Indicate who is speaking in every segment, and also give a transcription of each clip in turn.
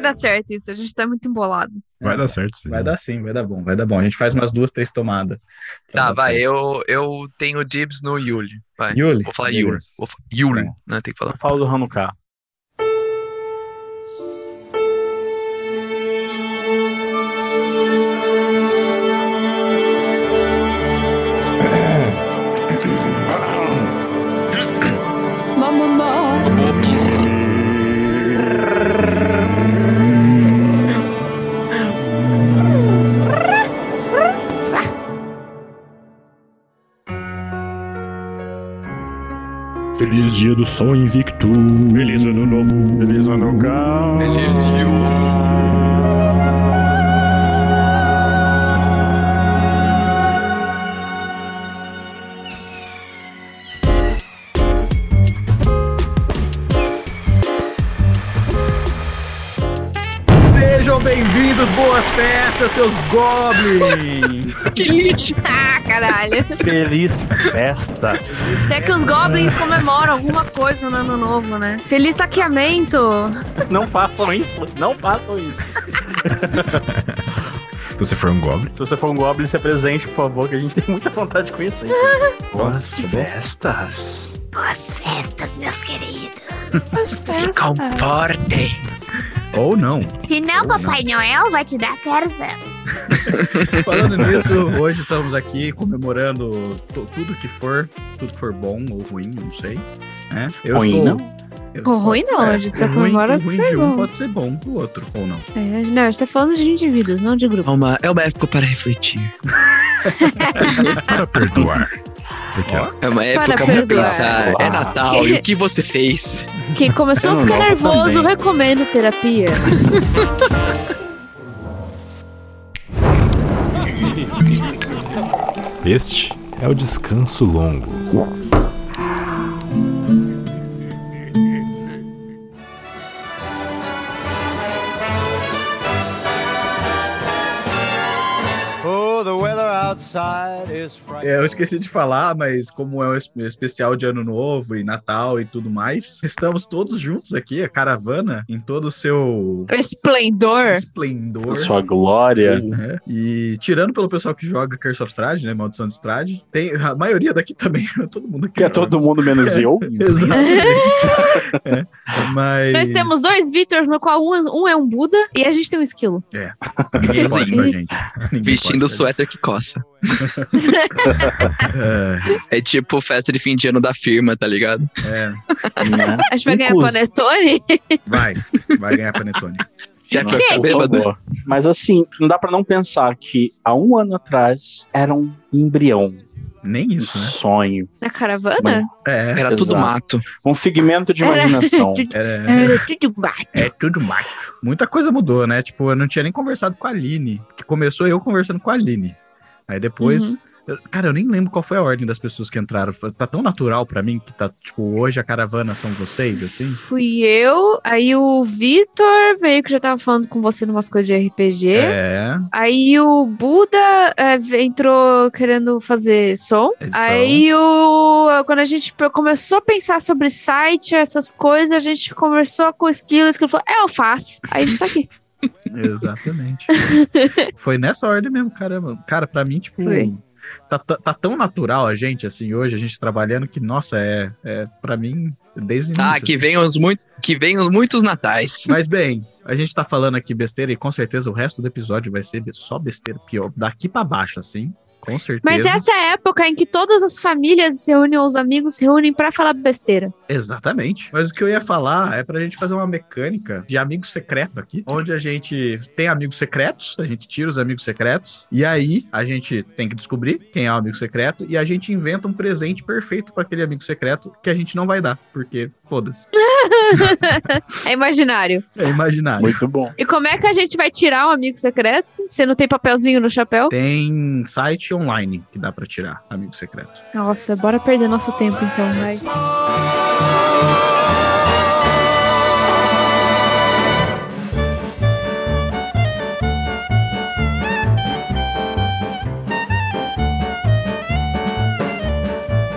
Speaker 1: vai dar certo isso, a gente tá muito embolado.
Speaker 2: Vai dar certo, sim.
Speaker 3: Vai dar sim, vai dar bom, vai dar bom. A gente faz umas duas, três tomadas.
Speaker 4: Tá, vai,
Speaker 3: certo.
Speaker 4: eu, eu tenho dibs no Yuli. Vai.
Speaker 3: Yuli?
Speaker 4: Vou falar. Yuli. Yuli,
Speaker 3: Tá.
Speaker 4: né? Tem que falar.
Speaker 5: Fala do Hanukkah.
Speaker 2: Feliz dia do som invicto. Feliz ano novo.
Speaker 5: Feliz Hanukkah.
Speaker 3: Sejam festas, seus goblins!
Speaker 1: Ah, caralho.
Speaker 5: Feliz festa.
Speaker 1: Até que os goblins comemoram alguma coisa no ano novo, né? Feliz saqueamento.
Speaker 5: Não façam isso. Não façam isso.
Speaker 2: Se você for um goblin.
Speaker 5: Se você for um Goblin, se apresente, por favor, que a gente tem muita vontade de conhecer. Boas festas.
Speaker 1: Boas festas, meus queridos.
Speaker 4: Se comportem.
Speaker 3: Ou não.
Speaker 1: Se não, Papai Noel vai te dar carvão.
Speaker 3: Falando nisso, hoje estamos aqui comemorando tudo que for, tudo que for bom ou ruim, não sei. né? Eu
Speaker 5: Ruim,
Speaker 3: estou-
Speaker 5: não?
Speaker 3: eu-
Speaker 1: ruim não, a gente só
Speaker 3: ruim,
Speaker 1: comemora
Speaker 3: o ruim de um
Speaker 1: bom.
Speaker 3: pode ser bom do outro, ou não.
Speaker 1: É, não, a gente tá falando de indivíduos, não de grupo.
Speaker 4: É uma, é uma época para refletir.
Speaker 2: Para perdoar. Porque ó,
Speaker 4: É uma época para
Speaker 1: perdoar.
Speaker 4: pensar. É Natal. E o que você fez?
Speaker 1: Quem começou a ficar nervoso,
Speaker 5: também.
Speaker 1: recomendo terapia.
Speaker 2: este é o descanso longo.
Speaker 3: É, eu esqueci de falar, mas como é um es- especial de Ano Novo e Natal e tudo mais, estamos todos juntos aqui, a caravana, em todo o seu
Speaker 1: Esplendor.
Speaker 3: esplendor.
Speaker 5: Sua glória.
Speaker 3: né? E tirando pelo pessoal que joga Curse of Strahd, né? Maldição de Strahd, tem a maioria daqui também, todo mundo aqui.
Speaker 5: Que é todo mundo menos eu.
Speaker 3: Exatamente. É, Mas
Speaker 1: Nós temos dois Victors, no qual um, um é um Buda e a gente tem um esquilo.
Speaker 3: ninguém pode com a gente. Ninguém
Speaker 4: Vestindo o suéter que coça.
Speaker 3: É,
Speaker 4: É tipo festa de fim de ano da firma, tá ligado?
Speaker 3: é,
Speaker 5: Né?
Speaker 1: A gente vai ganhar panetone?
Speaker 3: vai, vai ganhar panetone.
Speaker 4: Já que tá
Speaker 5: Por
Speaker 4: bêbado.
Speaker 5: favor. Mas assim, não dá pra não pensar que há um ano atrás era um embrião,
Speaker 3: Nem
Speaker 5: um
Speaker 3: isso, né?
Speaker 5: sonho,
Speaker 1: Na caravana?
Speaker 3: É,
Speaker 4: Era tudo mato.
Speaker 5: um figmento de
Speaker 1: Era-
Speaker 5: imaginação.
Speaker 3: é,
Speaker 1: Era tudo mato.
Speaker 3: é tudo mato. Muita coisa mudou, né? Tipo, eu não tinha nem conversado com a Aline. Que começou eu conversando com a Aline. Aí depois.
Speaker 1: Uhum.
Speaker 3: Cara, eu nem lembro qual foi a ordem das pessoas que entraram. Tá tão natural pra mim que tá, tipo, hoje a caravana são vocês, assim.
Speaker 1: Fui eu, aí o Vitor meio que já tava falando com você numas coisas de RPG.
Speaker 3: É.
Speaker 1: Aí o Buda é, entrou querendo fazer som.
Speaker 3: Edição.
Speaker 1: Aí o quando a gente começou a pensar sobre site, essas coisas, a gente conversou com o Esquilo, o Esquilo falou, é, eu faço. Aí a gente tá aqui.
Speaker 3: Exatamente. Foi nessa ordem mesmo, caramba. Cara, pra mim, tipo,
Speaker 1: Foi.
Speaker 3: tá, tá- tá tão natural a gente, assim, hoje, a gente trabalhando, que, nossa, é, é pra mim, desde o início.
Speaker 4: Ah, que
Speaker 3: assim.
Speaker 4: venham os muito, que venham muitos natais.
Speaker 3: Mas bem, a gente tá falando aqui besteira e com certeza o resto do episódio vai ser só besteira, pior, daqui pra baixo, assim, com certeza.
Speaker 1: Mas essa é a época em que todas as famílias se reúnem, os amigos se reúnem pra falar besteira.
Speaker 3: Exatamente. Mas o que eu ia falar é pra gente fazer uma mecânica de amigo secreto aqui, onde a gente tem amigos secretos, a gente tira os amigos secretos, e aí a gente tem que descobrir quem é o amigo secreto, e a gente inventa um presente perfeito pra aquele amigo secreto que a gente não vai dar, porque foda-se.
Speaker 1: É imaginário.
Speaker 3: É imaginário.
Speaker 5: Muito bom.
Speaker 1: E como é que a gente vai tirar um amigo secreto? Você não tem papelzinho no chapéu?
Speaker 3: Tem site online que dá pra tirar amigo secreto.
Speaker 1: Nossa, bora perder nosso tempo então, vai.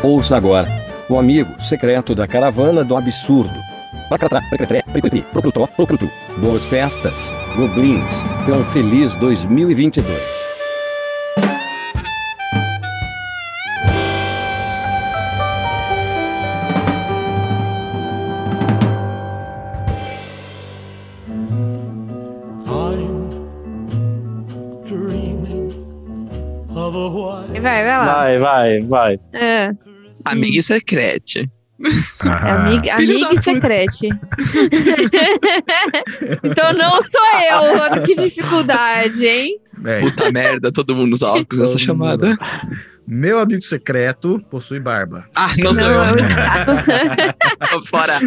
Speaker 6: Ouça agora. O amigo secreto da caravana do absurdo. Boas festas, goblins, e um feliz 2022.
Speaker 1: Vai, vai. É,
Speaker 4: Amiga secrete.
Speaker 2: Ah,
Speaker 1: amiga,
Speaker 4: filho
Speaker 1: amiga
Speaker 4: da
Speaker 1: e secrete. então não sou eu. Olha que dificuldade, hein?
Speaker 3: É,
Speaker 4: Puta merda, todo mundo usa óculos nessa chamada.
Speaker 3: Meu amigo secreto possui barba.
Speaker 4: Ah, não sou
Speaker 1: Não, é
Speaker 4: eu.
Speaker 1: Gustavo.
Speaker 4: Fora.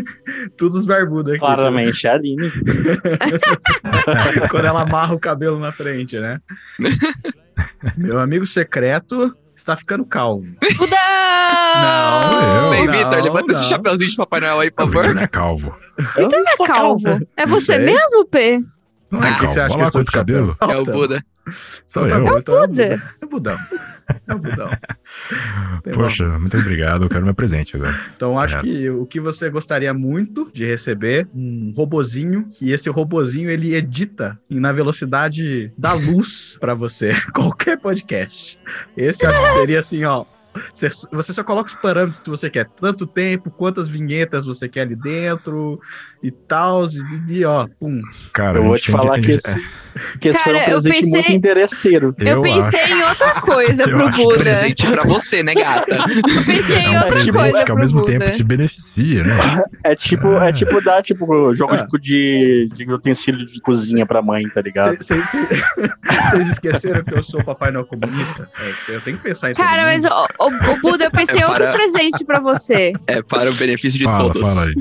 Speaker 3: Todos os barbudos aqui.
Speaker 5: Claramente é a Aline.
Speaker 3: Quando ela amarra o cabelo na frente, né? Meu amigo secreto está ficando calvo.
Speaker 2: Eu.
Speaker 4: Bem,
Speaker 3: não,
Speaker 4: Vitor, levanta esse
Speaker 3: não.
Speaker 4: chapeuzinho de Papai Noel aí, por
Speaker 2: o Vitor
Speaker 4: favor.
Speaker 2: não é calvo.
Speaker 5: Eu não
Speaker 1: É
Speaker 5: sou
Speaker 1: calvo. É você
Speaker 3: sei.
Speaker 1: mesmo, P?
Speaker 2: Não é
Speaker 3: Ah, que
Speaker 2: calvo.
Speaker 3: você acha
Speaker 2: Olha
Speaker 3: que
Speaker 2: lá
Speaker 3: eu
Speaker 2: quanto cabelo.
Speaker 4: É o Buda.
Speaker 2: Sou
Speaker 3: Então tá
Speaker 2: eu.
Speaker 3: bom, então
Speaker 1: Buda.
Speaker 3: É o Budão. É o Budão.
Speaker 2: Poxa, muito obrigado. Eu quero meu presente agora.
Speaker 3: Então, acho
Speaker 2: É.
Speaker 3: que o que você gostaria muito de receber, um robozinho, que esse robozinho ele edita na velocidade da luz pra você, qualquer podcast. Esse eu acho que seria assim, ó. Você, você só coloca os parâmetros que você quer, tanto tempo, quantas vinhetas você quer ali dentro e tal, e, e ó, pum.
Speaker 2: Cara,
Speaker 5: Eu vou te falar que esse, que esse foi
Speaker 1: Cara,
Speaker 5: um
Speaker 1: eu
Speaker 5: presente
Speaker 1: pensei-
Speaker 5: muito interesseiro.
Speaker 1: Eu, pensei
Speaker 2: acho-
Speaker 1: em outra coisa
Speaker 2: Eu
Speaker 1: pro
Speaker 2: acho que
Speaker 1: Buda.
Speaker 4: Presente pra você, né, gata?
Speaker 1: Eu pensei
Speaker 2: É
Speaker 1: em
Speaker 2: um
Speaker 1: outra coisa
Speaker 2: que ao
Speaker 1: pro
Speaker 2: mesmo
Speaker 1: Buda.
Speaker 2: tempo te beneficia, né?
Speaker 5: É tipo,
Speaker 2: Ah.
Speaker 5: é tipo dar tipo, jogo
Speaker 3: Ah.
Speaker 5: de, de, de utensílio de cozinha pra mãe, tá ligado?
Speaker 3: Vocês esqueceram que eu sou Papai Noel comunista? É, eu tenho que pensar em
Speaker 1: Cara, mas. O, Buda, eu pensei
Speaker 4: É
Speaker 1: outro
Speaker 4: para-
Speaker 1: presente pra você.
Speaker 4: É para o benefício de
Speaker 2: fala,
Speaker 4: todos.
Speaker 2: fala aí.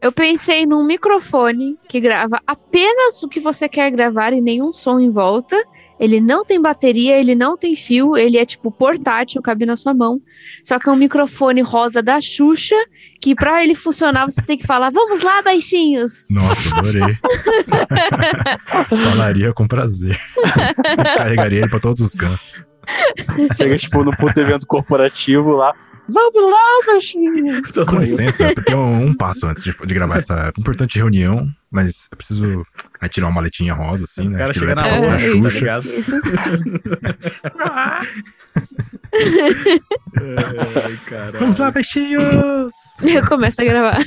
Speaker 1: Eu pensei num microfone que grava apenas o que você quer gravar e nenhum som em volta. Ele não tem bateria, ele não tem fio, ele é tipo portátil, cabe na sua mão. Só que é um microfone rosa da Xuxa, que pra ele funcionar você tem que falar: "Vamos lá, baixinhos".
Speaker 2: Nossa, adorei. Falaria com prazer. Carregaria ele pra todos os cantos.
Speaker 5: Chega, tipo, no puto evento corporativo lá. Vamos lá, baixinho.
Speaker 2: Com licença, eu tenho um passo antes de, de gravar essa importante reunião, mas eu preciso aí, tirar uma maletinha rosa, assim,
Speaker 3: o
Speaker 2: né?
Speaker 3: cara
Speaker 2: que
Speaker 3: chega na
Speaker 1: É,
Speaker 3: hora,
Speaker 1: isso.
Speaker 3: tá
Speaker 2: Xuxa.
Speaker 3: ligado?
Speaker 1: Isso.
Speaker 3: Ai, caralho.
Speaker 2: Vamos lá, baixinhos!
Speaker 1: Eu começo a gravar.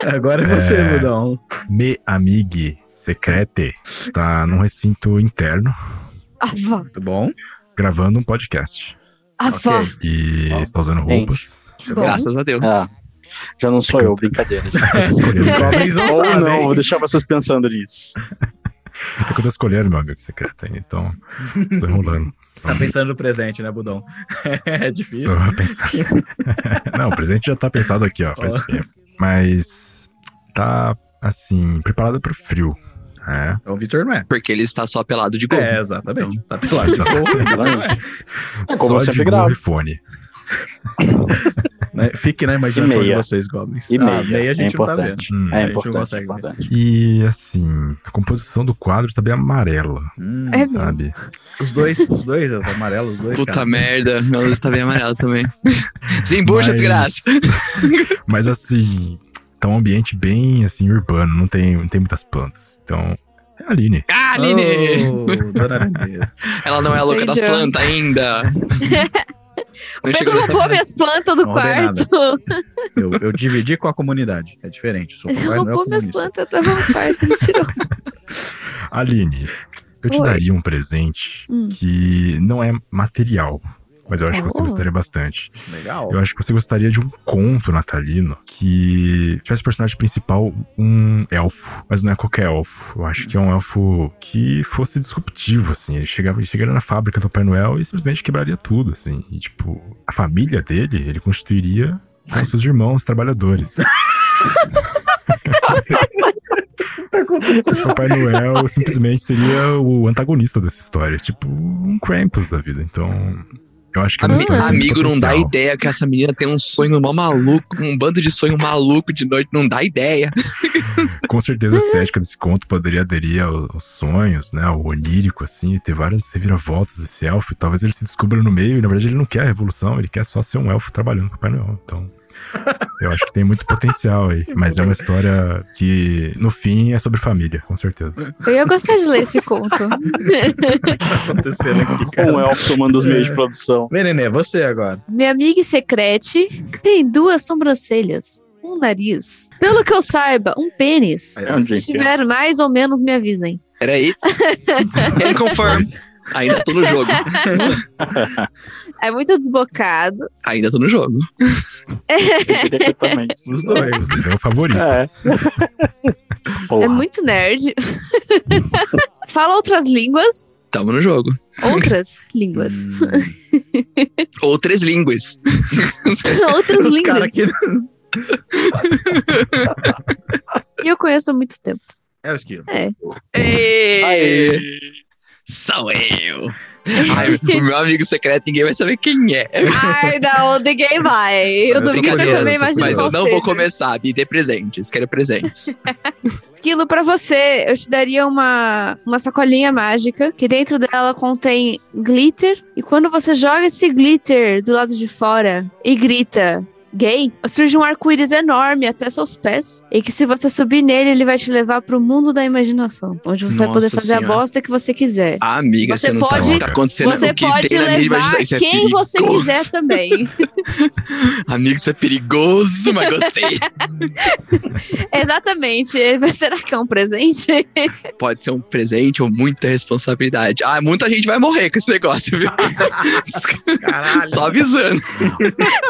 Speaker 3: Agora é você,
Speaker 2: É.
Speaker 3: Budão.
Speaker 2: Me amigue secrete tá num recinto interno
Speaker 1: Avó,
Speaker 3: Muito bom.
Speaker 2: Gravando um podcast.
Speaker 1: avó.
Speaker 3: Ok.
Speaker 2: E
Speaker 3: Bom.
Speaker 2: está usando roupas.
Speaker 4: Graças a Deus.
Speaker 5: Ah, já não sou eu, brincadeira.
Speaker 3: Não
Speaker 5: Ou não, vou deixar vocês pensando nisso.
Speaker 2: é que eu tô escolhendo meu amigo secreto aí, então estou enrolando.
Speaker 3: Tá pensando no presente, né, Budão? É difícil.
Speaker 2: Estou pensando. Não, o presente já tá pensado aqui, ó, faz
Speaker 3: Ó.
Speaker 2: tempo. Mas tá, assim, preparado pro frio. É.
Speaker 3: O Vitor não é.
Speaker 4: Porque ele está só pelado de gol.
Speaker 3: É, exatamente. Tá pelado.
Speaker 5: É como eu
Speaker 2: Só de gorro e fone.
Speaker 3: Né? Fique na imaginação
Speaker 5: meia.
Speaker 3: de vocês, Goblins.
Speaker 5: E
Speaker 3: Ah,
Speaker 5: meia,
Speaker 3: meia a
Speaker 5: é
Speaker 3: gente não tá vendo.
Speaker 2: Hum.
Speaker 3: A
Speaker 5: É
Speaker 3: gente não
Speaker 5: importante,
Speaker 3: ver.
Speaker 5: importante.
Speaker 2: E assim, a composição do quadro tá bem amarela,
Speaker 3: Hum,
Speaker 1: É
Speaker 2: sabe?
Speaker 3: os dois, os dois, os amarelos, os dois.
Speaker 4: Puta
Speaker 3: cara.
Speaker 4: merda, minha luz tá bem amarela também. Desembucha,
Speaker 2: Mas-
Speaker 4: desgraça.
Speaker 2: Mas assim, tá um ambiente bem assim, urbano, não tem, não tem muitas plantas. Então, é a Aline.
Speaker 4: Ah, Aline!
Speaker 3: Oh.
Speaker 4: Ela não é a louca das plantas ainda. Não chegou
Speaker 1: Pedro roubou minhas plantas do
Speaker 3: Não
Speaker 1: quarto.
Speaker 3: Eu, eu dividi com a comunidade. É diferente. Eu sou
Speaker 1: Ele roubou minhas
Speaker 3: comunista.
Speaker 1: plantas, tava no quarto, ele tirou.
Speaker 2: Aline, eu te
Speaker 1: Oi.
Speaker 2: daria um presente
Speaker 1: Hum.
Speaker 2: que não é material. Mas eu acho que você
Speaker 1: Oh.
Speaker 2: gostaria bastante.
Speaker 3: Legal.
Speaker 2: Eu acho que você gostaria de um conto natalino que tivesse personagem principal um elfo. Mas não é qualquer elfo. Eu acho que é um elfo que fosse disruptivo, assim. Ele chegava, ele chegaria na fábrica do Papai Noel e simplesmente quebraria tudo, assim. E, tipo, a família dele, ele constituiria com seus irmãos trabalhadores. O Papai Noel simplesmente seria o antagonista dessa história. Tipo, um Krampus da vida. Então, eu acho que é
Speaker 4: Ami-
Speaker 2: tem
Speaker 4: amigo, não dá ideia que essa menina tem um sonho mó maluco, um bando de sonho maluco de noite, não dá ideia.
Speaker 2: Com certeza a estética desse conto poderia aderir ao- aos sonhos, né? Ao onírico, assim, ter várias reviravoltas desse elfo. E talvez ele se descubra no meio e, na verdade, ele não quer a revolução, ele quer só ser um elfo trabalhando com o Papai Noel. Então, Eu acho que tem muito potencial aí. Mas é uma história que, no fim, é sobre família, com certeza.
Speaker 1: Eu ia gostar de ler esse conto.
Speaker 3: Tá acontecendo aqui, cara.
Speaker 5: Um elfo tomando os meios de produção.
Speaker 3: Nenê, você agora.
Speaker 1: Minha amiga secrete tem duas sobrancelhas, um nariz. Pelo que eu saiba, um pênis.
Speaker 5: É
Speaker 1: Se
Speaker 5: é?
Speaker 1: tiver mais ou menos, me avisem.
Speaker 4: Peraí. Ele confirm. Ainda tô no jogo.
Speaker 1: É muito desbocado.
Speaker 4: Ainda tô no jogo.
Speaker 5: Eu que também.
Speaker 3: Os dois.
Speaker 2: É o favorito.
Speaker 5: É.
Speaker 1: É muito nerd. Fala outras línguas.
Speaker 4: Tamo no jogo.
Speaker 1: Outras línguas.
Speaker 4: Outras línguas.
Speaker 1: outras
Speaker 3: Os
Speaker 1: línguas.
Speaker 3: aqui.
Speaker 1: E eu conheço há muito tempo.
Speaker 3: É o esquilo.
Speaker 1: É.
Speaker 4: Ei!
Speaker 5: Aê.
Speaker 4: Sou eu. Ai, o meu amigo secreto, ninguém vai saber quem é.
Speaker 1: Ai, não, ninguém vai. Eu
Speaker 3: Eu
Speaker 1: do
Speaker 3: tô
Speaker 1: Victor
Speaker 3: curioso,
Speaker 1: também imagino
Speaker 4: Mas eu não vou
Speaker 1: seja.
Speaker 4: começar. Me dê presentes. Quero presentes.
Speaker 1: Esquilo, pra você, eu te daria uma, uma sacolinha mágica, que dentro dela contém glitter, e quando você joga esse glitter do lado de fora e grita gay, surge um arco-íris enorme até seus pés, e que se você subir nele, ele vai te levar pro mundo da imaginação, onde você vai poder
Speaker 4: Nossa
Speaker 1: fazer a
Speaker 4: Senhora.
Speaker 1: bosta que você quiser.
Speaker 4: Ah, amiga,
Speaker 1: Você
Speaker 4: você, não
Speaker 1: pode-
Speaker 4: sabe o que tá acontecendo.
Speaker 1: Você pode levar.
Speaker 4: Isso é
Speaker 1: quem você quiser também.
Speaker 4: Amigo, isso é perigoso, mas gostei.
Speaker 1: Exatamente. Será que é um presente?
Speaker 4: Pode ser um presente ou muita responsabilidade. Ah, muita gente vai morrer com esse negócio, viu?
Speaker 3: Caralho.
Speaker 4: Só avisando.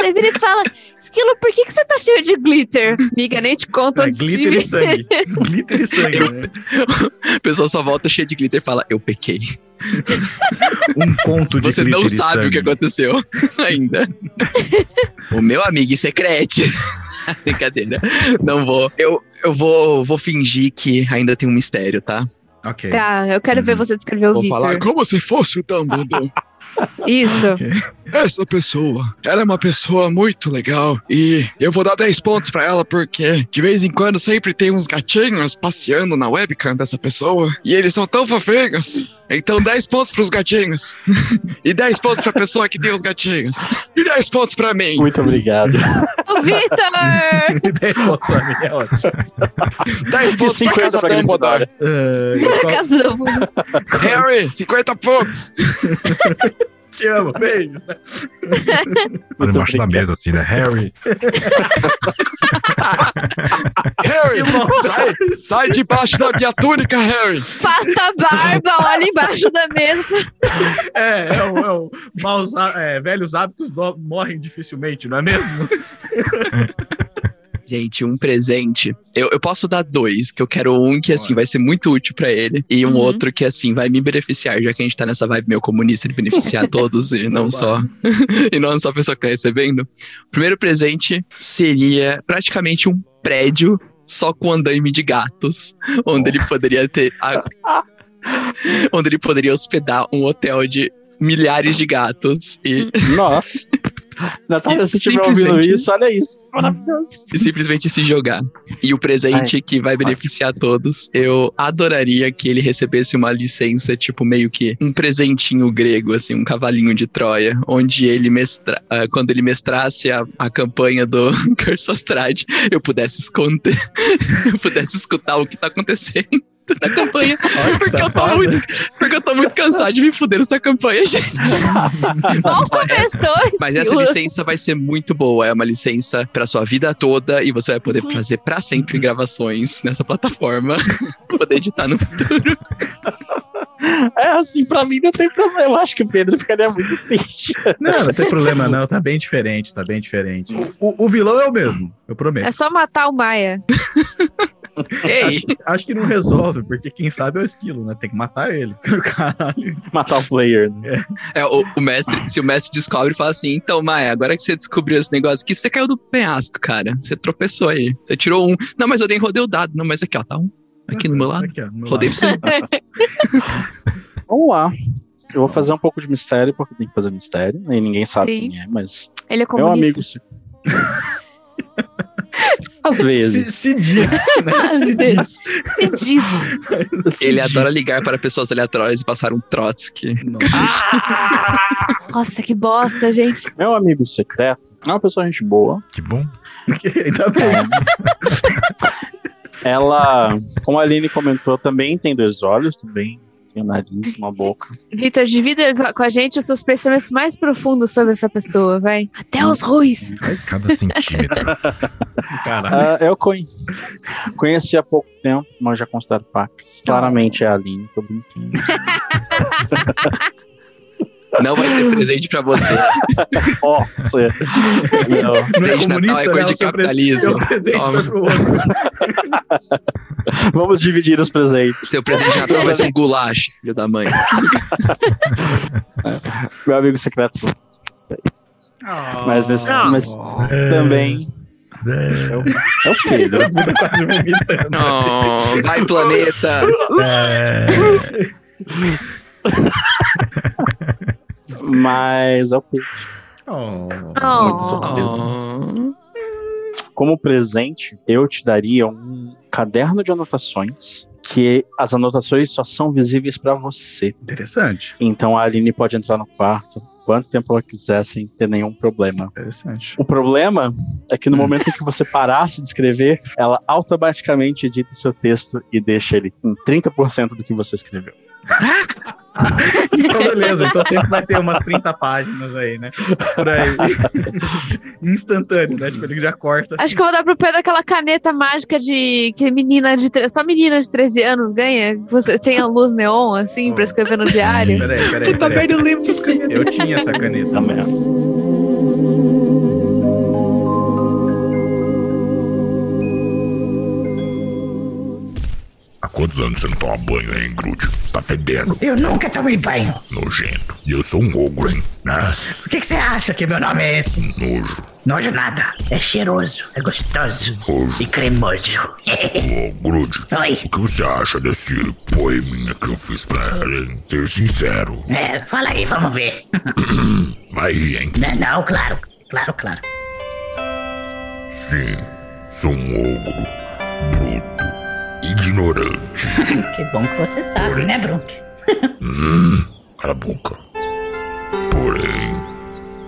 Speaker 1: Daí ele fala: Esquilo, por que, que você tá cheio de glitter? Miga, nem te conto
Speaker 3: É,
Speaker 1: antes de
Speaker 3: glitter e sangue. glitter e sangue, né?
Speaker 4: A pessoa só volta cheia de glitter e fala: Eu pequei.
Speaker 3: Um conto de
Speaker 4: Você não sabe o que aconteceu ainda. o meu amigo secreto. Brincadeira. Não vou. Eu, eu vou, vou fingir que ainda tem um mistério, tá?
Speaker 3: Ok.
Speaker 1: Tá, eu quero ver você descrever o
Speaker 4: Vou falar
Speaker 1: Victor.
Speaker 4: como se fosse o Dumbledore.
Speaker 1: Isso.
Speaker 7: Essa pessoa, ela é uma pessoa muito legal e eu vou dar 10 pontos pra ela porque de vez em quando sempre tem uns gatinhos passeando na webcam dessa pessoa e eles são tão fofinhos. Então 10 pontos pros gatinhos e 10 pontos pra pessoa que tem os gatinhos e 10 pontos pra mim.
Speaker 5: Muito obrigado.
Speaker 1: O Victor!
Speaker 3: Dez pontos pra mim, é ótimo.
Speaker 7: 10 pontos pra
Speaker 5: 50
Speaker 7: casa
Speaker 5: pra
Speaker 7: Dumbledore.
Speaker 3: E qual-.
Speaker 7: Harry, 50 pontos.
Speaker 3: Te amo, beijo.
Speaker 2: Olha embaixo da mesa, assim, né? Harry.
Speaker 7: Harry, sai, sai debaixo da minha túnica, Harry.
Speaker 1: Faça a barba, olha embaixo da mesa.
Speaker 3: É, é o, é o maus, é, velhos hábitos do- morrem dificilmente, não é mesmo?
Speaker 4: Gente, um presente. Eu, eu posso dar dois, que eu quero um que, assim, vai ser muito útil pra ele. E um
Speaker 1: Uhum.
Speaker 4: outro que, assim, vai me beneficiar, já que a gente tá nessa vibe meio comunista de beneficiar todos e não só. e não só a pessoa que tá recebendo. O primeiro presente seria praticamente um prédio só com andaime de gatos, onde ele poderia ter. a- onde ele poderia hospedar um hotel de milhares de gatos e,
Speaker 5: Nossa. Natália, se estiver ouvindo isso, olha isso. Maravilhoso.
Speaker 4: e simplesmente se jogar. E o presente que vai beneficiar todos, eu adoraria que ele recebesse uma licença, tipo, meio que um presentinho grego, assim, um cavalinho de Troia, onde ele mestra, ah, quando ele mestrasse a, a campanha do Cursostrad, eu pudesse esconder, eu pudesse escutar o que tá acontecendo. Na campanha, porque eu, tô muito, porque eu tô muito cansado de me fuder nessa campanha, gente.
Speaker 1: Mal começou
Speaker 4: Mas essa licença vai ser muito boa. É uma licença pra sua vida toda e você vai poder fazer pra sempre gravações nessa plataforma. poder editar no futuro.
Speaker 5: É assim, pra mim não tem problema. Eu acho que o Pedro ficaria muito triste.
Speaker 3: Não, não tem problema não, tá bem diferente, tá bem diferente. O, o- o vilão é o mesmo, eu prometo.
Speaker 1: É só matar o Maia.
Speaker 4: Ei,
Speaker 3: Acho, acho que não resolve, porque quem sabe é o esquilo, né? Tem que matar ele. Caralho.
Speaker 5: Matar o player. Né?
Speaker 4: é, o, o mestre, se o mestre descobre e fala assim: então, Maia, agora que você descobriu esse negócio aqui, você caiu do penhasco, cara. Você tropeçou aí. Você tirou um. Não, mas eu nem rodei o dado. Não, mas aqui, ó, tá um. Aqui no meu lado.
Speaker 3: Aqui, ó, no meu
Speaker 4: Rodei
Speaker 3: lado.
Speaker 4: pra você.
Speaker 5: Vamos lá. Eu vou fazer um pouco de mistério, porque tem que fazer mistério. Nem ninguém sabe
Speaker 1: Sim.
Speaker 5: quem é, mas.
Speaker 1: Ele é
Speaker 5: Meu
Speaker 1: comunista.
Speaker 5: amigo. se- Às
Speaker 3: Se,
Speaker 5: vezes.
Speaker 3: se diz, né? Se diz.
Speaker 1: Se diz.
Speaker 4: Ele adora ligar para pessoas aleatórias e passar um Trotsky.
Speaker 3: Nossa.
Speaker 1: Nossa, que bosta, gente.
Speaker 5: Meu amigo secreto É uma pessoa gente boa.
Speaker 8: Que bom.
Speaker 3: Ainda bem.
Speaker 5: Ela, como a Aline comentou, também tem dois olhos, também um nariz, uma boca.
Speaker 1: Vitor, divida com a gente os seus pensamentos mais profundos sobre essa pessoa, vai. Até os ruins.
Speaker 8: Cada centímetro.
Speaker 3: Caralho.
Speaker 5: Ah, eu conhe... conheci há pouco tempo, mas já considero pacas. Claramente é a Aline, tô brincando.
Speaker 4: Não vai ter presente pra você.
Speaker 5: Ó, você. Não.
Speaker 3: Não é
Speaker 4: Natal
Speaker 3: comunista,
Speaker 4: é coisa de capitalismo.
Speaker 3: outro.
Speaker 5: Vamos dividir os presentes.
Speaker 4: Seu presente de Natal vai ser um goulash, filho da mãe.
Speaker 5: Meu amigo secreto. sei. Mas, nesse,
Speaker 1: Ah.
Speaker 5: mas também
Speaker 8: É,
Speaker 5: é o, é o Pedro.
Speaker 3: Tá quase vomitando.
Speaker 4: Oh, vai, planeta!
Speaker 8: é,
Speaker 5: Mas é o.
Speaker 3: Oh.
Speaker 5: Muita surpresa.
Speaker 4: Oh.
Speaker 5: Como presente, eu te daria um caderno de anotações que as anotações só são visíveis para você.
Speaker 3: Interessante.
Speaker 5: Então a Aline pode entrar no quarto quanto tempo ela quiser sem ter nenhum problema.
Speaker 3: Interessante.
Speaker 5: O problema é que no momento em que você parasse de escrever, ela automaticamente edita o seu texto e deixa ele em 30% do que você escreveu.
Speaker 3: Então, beleza. Então sempre vai ter umas 30 páginas aí, né? Por aí. Instantâneo, né? Tipo, ele já corta.
Speaker 1: Acho que eu vou dar pro Pedro aquela caneta mágica de que menina de tre- só menina de 13 anos ganha. Você tem a luz neon assim pra escrever no diário.
Speaker 3: Peraí, peraí. peraí.
Speaker 4: eu lembro essas canetas.
Speaker 3: Eu tinha essa caneta.
Speaker 5: Também.
Speaker 8: Quantos anos você não toma banho, hein, Grude? Tá fedendo,
Speaker 9: Eu nunca tomei banho.
Speaker 8: nojento. E eu sou um ogro, hein? Ah,
Speaker 9: Por que, que você acha que meu nome é esse?
Speaker 8: nojo.
Speaker 9: Nojo nada. É cheiroso, é gostoso
Speaker 8: Nojo.
Speaker 9: e cremoso.
Speaker 8: Ô, Grude,
Speaker 9: Oi.
Speaker 8: o que você acha desse poeminha que eu fiz pra ela, hein? Ser sincero.
Speaker 9: É, fala aí, vamos ver.
Speaker 8: Vai rir, hein?
Speaker 9: Não, não, claro, claro, claro.
Speaker 8: Sim, sou um ogro. Bruto. Ignorante.
Speaker 9: Que bom que você sabe, né, Brunk?
Speaker 8: Hum, cala a boca. Porém,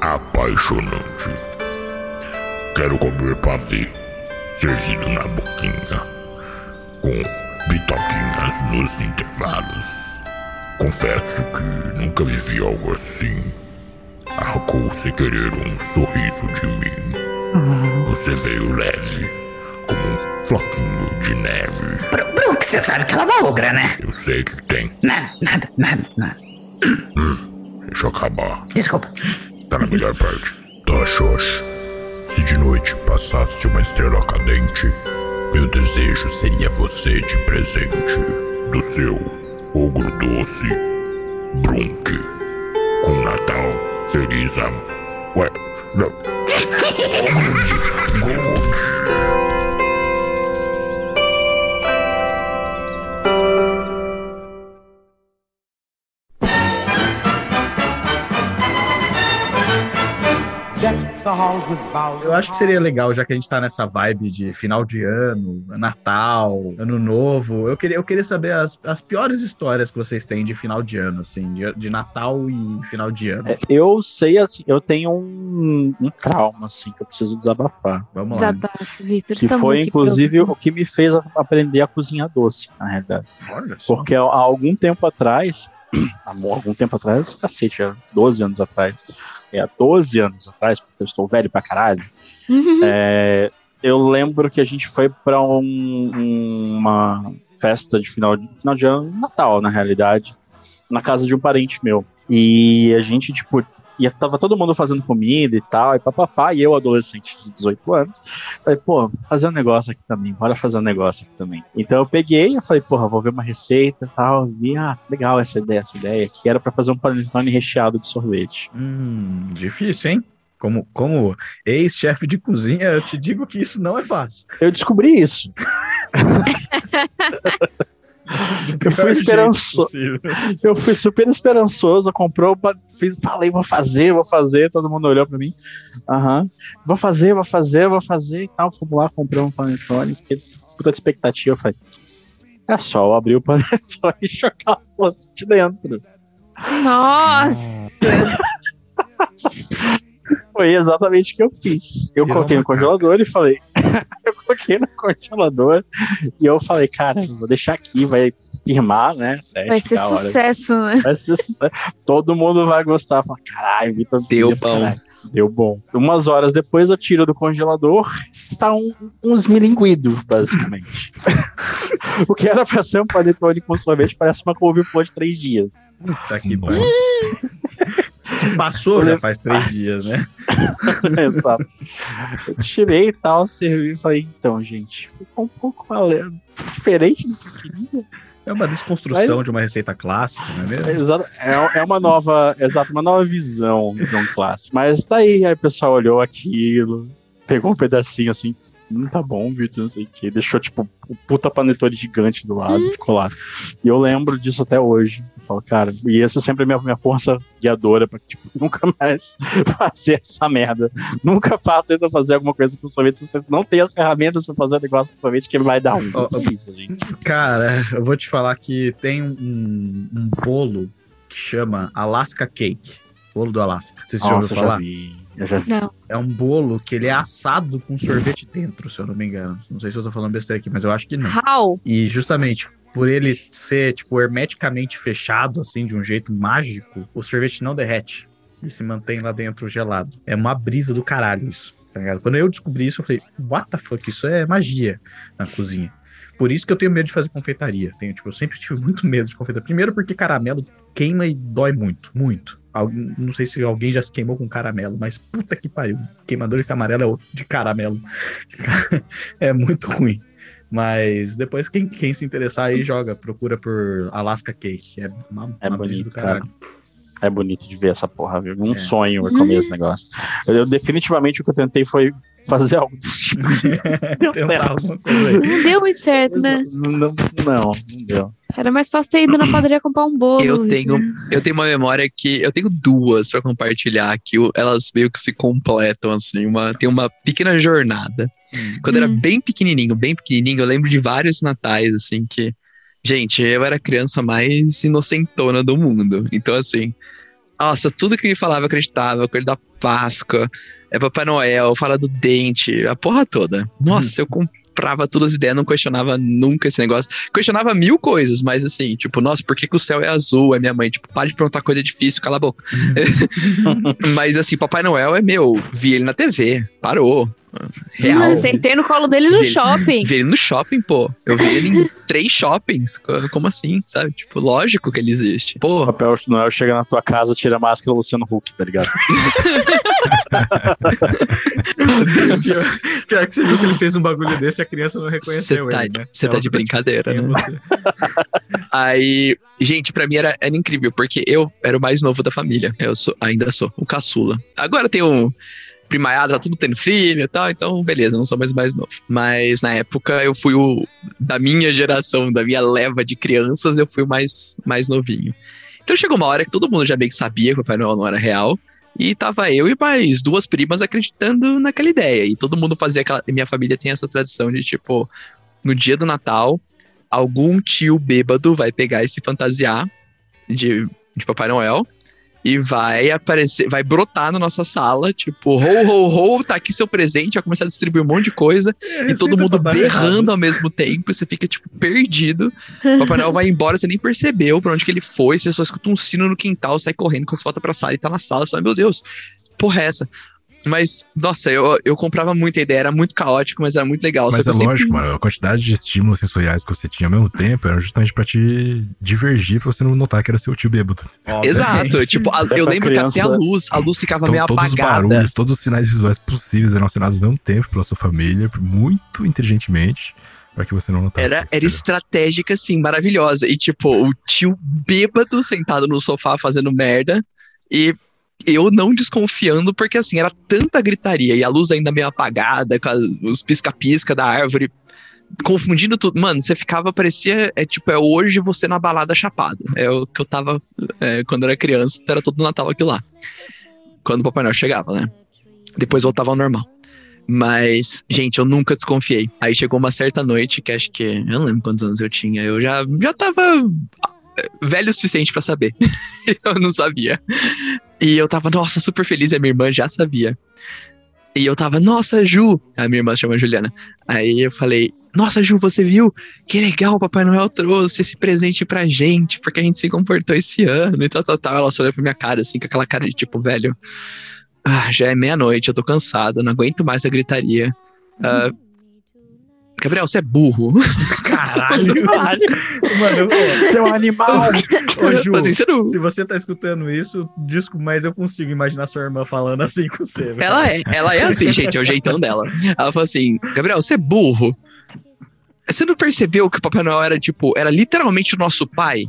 Speaker 8: apaixonante. Quero comer pavê, servido na boquinha, com bitoquinhas nos intervalos. Confesso que nunca vivi algo assim. Arrancou sem querer um sorriso de mim. Você veio leve, floquinho de neve.
Speaker 9: Br Brunk, você sabe que ela é uma ogra, né?
Speaker 8: Eu sei que tem.
Speaker 9: Nada, nada, nada, nada.
Speaker 8: Deixa eu acabar.
Speaker 9: Desculpa.
Speaker 8: Tá na melhor parte. Tá, Xoxa. Se de noite passasse uma estrela cadente, meu desejo seria você de presente. Do seu ogro doce, Brunk. Com Natal feliz a... Ué, não. Good, good.
Speaker 3: Eu acho que seria legal, já que a gente tá nessa vibe de final de ano, Natal, Ano Novo. Eu queria, eu queria saber as, as piores histórias que vocês têm de final de ano, assim, de, de Natal e final de ano.
Speaker 5: É, eu sei, assim, eu tenho um, um trauma, assim, que eu preciso desabafar.
Speaker 3: Vamos lá.
Speaker 1: Desabafo, Vitor.
Speaker 5: Que foi, inclusive, o que me fez aprender a cozinhar doce, na realidade.
Speaker 3: Olha só.
Speaker 5: Porque há algum tempo atrás, há algum tempo atrás, cacete, há 12 anos atrás, é, há 12 anos atrás, porque eu estou velho pra caralho,
Speaker 1: Uhum.
Speaker 5: é, eu lembro que a gente foi pra um- uma festa de final, de final de ano, Natal, na realidade, na casa de um parente meu. E a gente, tipo, ia, tava todo mundo fazendo comida e tal, e papapá, e eu, adolescente de 18 anos, falei, pô, fazer um negócio aqui também, bora fazer um negócio aqui também. Então eu peguei, eu falei, porra, vou ver uma receita e tal, vi, ah, legal essa ideia, essa ideia, que era pra fazer um panetone recheado de sorvete.
Speaker 3: Hum, difícil, hein? Como, como ex-chefe de cozinha, eu te digo que isso não é fácil.
Speaker 5: Eu descobri isso. Eu fui esperançoso. Eu fui super esperançoso, comprou, fiz, falei, vou fazer, vou fazer, todo mundo olhou pra mim. Aham. Vou fazer, vou fazer, vou fazer e tal. Fomos lá, compramos um panetone, fiquei puta de expectativa. Falei, é só eu abrir o panetone e jogar o sorvete dentro.
Speaker 1: Nossa!
Speaker 5: Foi exatamente o que eu fiz. Eu
Speaker 3: Virou
Speaker 5: coloquei no congelador e falei. eu coloquei no congelador e eu falei, cara, vou deixar aqui, vai firmar, né?
Speaker 1: Vai ser sucesso, né?
Speaker 5: Vai ser sucesso. Todo mundo vai gostar. Fala, caralho, Vitor.
Speaker 4: Deu bom.
Speaker 5: caralho, Deu bom. Umas horas depois eu tiro do congelador. Está um, uns milinguidos, basicamente. o que era pra ser um panetone com sorvete parece uma couve-flor de três dias.
Speaker 3: Tá aqui,
Speaker 2: Nossa.
Speaker 3: Passou já faz três dias, né?
Speaker 5: Exato. Eu tirei e tal, servi e falei, então, gente, ficou um pouco ale- diferente do que eu queria.
Speaker 3: É uma desconstrução de uma receita clássica, não é mesmo?
Speaker 5: Exato. É, é uma nova, exato, uma nova visão de um clássico. Mas tá aí, aí o pessoal olhou aquilo, pegou um pedacinho assim, hum, tá bom, Vitor, não sei o que, deixou tipo o puta panetone gigante do lado, ficou lá. E eu lembro disso até hoje. Eu falo, cara, e essa sempre é minha, minha força guiadora pra tipo, nunca mais fazer essa merda. Nunca faça tenta fazer alguma coisa com sorvete se vocês não têm as ferramentas pra fazer negócio com sorvete que vai dar um. É isso, gente.
Speaker 3: Cara, eu vou te falar que tem um, um bolo que chama Alaska Cake. Bolo do Alasca. Você já
Speaker 5: Nossa, eu já
Speaker 3: falar?
Speaker 5: vi. Já.
Speaker 1: Não.
Speaker 3: É um bolo que ele é assado com sorvete dentro, se eu não me engano. Não sei se eu tô falando besteira aqui, mas eu acho que não.
Speaker 1: How?
Speaker 3: E justamente por ele ser, tipo, hermeticamente fechado, assim, de um jeito mágico, o sorvete não derrete. E se mantém lá dentro gelado. É uma brisa do caralho isso, tá ligado? Quando eu descobri isso, eu falei, what the fuck, isso é magia na cozinha. Por isso que eu tenho medo de fazer confeitaria. Tenho, tipo, eu sempre tive muito medo de confeitaria. Primeiro porque caramelo queima e dói muito, muito. Não sei se alguém já se queimou com caramelo, mas puta que pariu. Queimador de camarelo é outro de caramelo. é muito ruim. Mas depois, quem, quem se interessar aí, joga, procura por Alaska Cake. É uma,
Speaker 5: É
Speaker 3: uma
Speaker 5: bonito,
Speaker 3: do caralho.
Speaker 5: É bonito de ver essa porra, viu? Um
Speaker 3: É.
Speaker 5: sonho eu comer esse negócio. Eu, eu- definitivamente o que eu tentei foi fazer algo desse tipo. Deu certo.
Speaker 1: Não deu muito certo, né?
Speaker 5: Não, não, não deu.
Speaker 1: Era mais fácil ter ido na padaria comprar um bolo.
Speaker 4: Eu tenho, eu tenho uma memória que eu tenho duas pra compartilhar que elas meio que se completam assim, uma tem uma pequena jornada. Quando eu era
Speaker 1: Hum.
Speaker 4: bem pequenininho, bem pequenininho, eu lembro de vários natais assim que gente, eu era a criança mais inocentona do mundo. Então assim, nossa, tudo que me falava eu acreditava, coisa da Páscoa, é Papai Noel, fala do dente, a porra toda. Nossa, eu comprava todas as ideias, não questionava nunca esse negócio. Questionava mil coisas, mas assim, tipo, nossa, por que, que o céu é azul? É minha mãe, tipo, para de perguntar coisa difícil, cala a boca. mas assim, Papai Noel é meu, vi ele na TV, parou. Real.
Speaker 1: Hum, Sentei no colo dele no
Speaker 4: Ele-
Speaker 1: shopping.
Speaker 4: Vi ele no shopping, pô. Eu vi ele em três shoppings. Co- Como assim, sabe? Tipo, lógico que ele existe.
Speaker 5: O
Speaker 4: Pô,
Speaker 5: Papel Noel chega na tua casa, tira a máscara Luciano Huck, tá ligado?
Speaker 3: Pior, pior que você viu que ele fez um bagulho desse e a criança não
Speaker 4: você
Speaker 3: reconheceu
Speaker 4: tá,
Speaker 3: ele, né?
Speaker 4: cê tá
Speaker 3: Ela
Speaker 4: de brincadeira, né?
Speaker 3: é você?
Speaker 4: Aí, gente, pra mim era, era incrível, porque eu era o mais novo da família. Eu sou, ainda sou, o caçula. Agora tem um primaiada, tá tudo tendo filho e tal, então beleza, não sou mais mais novo. Mas na época eu fui o da minha geração, da minha leva de crianças, eu fui o mais, mais novinho. Então chegou uma hora que todo mundo já meio que sabia que o Papai Noel não era real. E tava eu e mais duas primas acreditando naquela ideia. E todo mundo fazia aquela. Minha família tem essa tradição de, tipo, no dia do Natal, algum tio bêbado vai pegar e se fantasiar de, de Papai Noel e vai aparecer, vai brotar na nossa sala, tipo, ho, ho, ho, tá aqui seu presente, vai começar a distribuir um monte de coisa e todo mundo berrando
Speaker 3: errado.
Speaker 4: ao mesmo tempo, e você fica, tipo, perdido. O Papai Noel vai embora, você nem percebeu pra onde que ele foi, você só escuta um sino no quintal, sai correndo, quando você volta pra sala e tá na sala, você fala, meu Deus, porra é essa? Mas, nossa, eu, eu comprava muita ideia, era muito caótico, mas era muito legal. só
Speaker 2: Mas
Speaker 4: que
Speaker 2: é
Speaker 4: eu sempre-
Speaker 2: lógico, mano. A quantidade de estímulos sensoriais que você tinha ao mesmo tempo era justamente pra te divergir, pra você não notar que era seu tio bêbado.
Speaker 4: Exato, tipo, a- eu lembro que até a
Speaker 5: criança-
Speaker 4: luz, a luz ficava
Speaker 2: Então,
Speaker 4: meio
Speaker 2: todos os
Speaker 4: apagada.
Speaker 2: barulhos, todos os sinais visuais possíveis eram acionados ao mesmo tempo pela sua família, muito inteligentemente, pra que você não notasse.
Speaker 4: Era, era estratégica, assim, maravilhosa. E, tipo, o tio bêbado sentado no sofá fazendo merda. E eu não desconfiando, porque, assim, era tanta gritaria. E a luz ainda meio apagada, com os pisca-pisca da árvore. Confundindo tudo. Mano, você ficava, parecia, é tipo, é hoje você na balada chapado. É o que eu tava é, quando era criança, era todo Natal aquilo lá. Quando o Papai Noel chegava, né? Depois voltava ao normal. Mas, gente, eu nunca desconfiei. Aí chegou uma certa noite, que acho que. Eu não lembro quantos anos eu tinha. Eu já, já tava velho o suficiente pra saber. eu não sabia. E eu tava, nossa, super feliz. E a minha irmã já sabia. E eu tava, nossa, Ju. A minha irmã chama Juliana. Aí eu falei, nossa, Ju, você viu? Que legal, o Papai Noel trouxe esse presente pra gente, porque a gente se comportou esse ano e tal, tal, tal. Ela só olhou pra minha cara, assim, com aquela cara de tipo, velho. Ah, já é meia-noite, eu tô cansada, não aguento mais a gritaria. Ah, Gabriel, você é burro.
Speaker 3: Caralho. Mano,
Speaker 5: Você é um animal.
Speaker 3: ô, Ju,
Speaker 4: Assim, você não-
Speaker 3: se você tá escutando isso, desculpa, mas eu consigo imaginar sua irmã falando assim com você. velho.
Speaker 4: Ela é, ela é assim, gente, é o jeitão dela. Ela falou assim: Gabriel, você é burro. Você não percebeu que o Papai Noel era, tipo, era literalmente o nosso pai?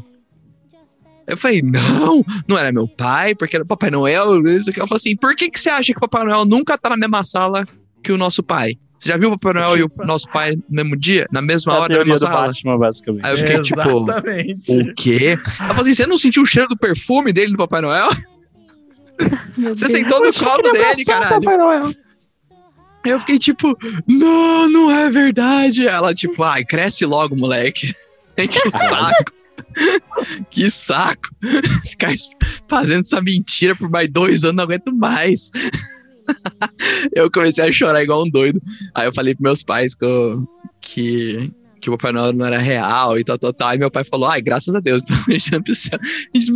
Speaker 4: Eu falei, não, não era meu pai, porque era o Papai Noel. Ela falou assim: por que, que você acha que o Papai Noel nunca tá na mesma sala que o nosso pai? Você já viu o Papai Noel e o nosso pai no mesmo dia? Na mesma
Speaker 5: É a
Speaker 4: hora, na mesma sala?
Speaker 5: Batman, basicamente.
Speaker 4: Aí eu fiquei tipo,
Speaker 3: Exatamente.
Speaker 4: o quê? Ela falou assim: você não sentiu o cheiro do perfume dele do Papai Noel?
Speaker 1: Meu
Speaker 4: Você
Speaker 1: Deus.
Speaker 4: sentou no colo dele, caralho.
Speaker 5: Papai Noel.
Speaker 4: Eu fiquei tipo, não, não é verdade. Ela, tipo, ai, cresce logo, moleque. O saco. que saco. Ficar fazendo essa mentira por mais dois anos, não aguento mais. eu comecei a chorar igual um doido. Aí eu falei pros meus pais que, eu- que, que o Papai Noel não era real e tal, tal, tal. Aí meu pai falou, ai, graças a Deus, a gente não precisa, a gente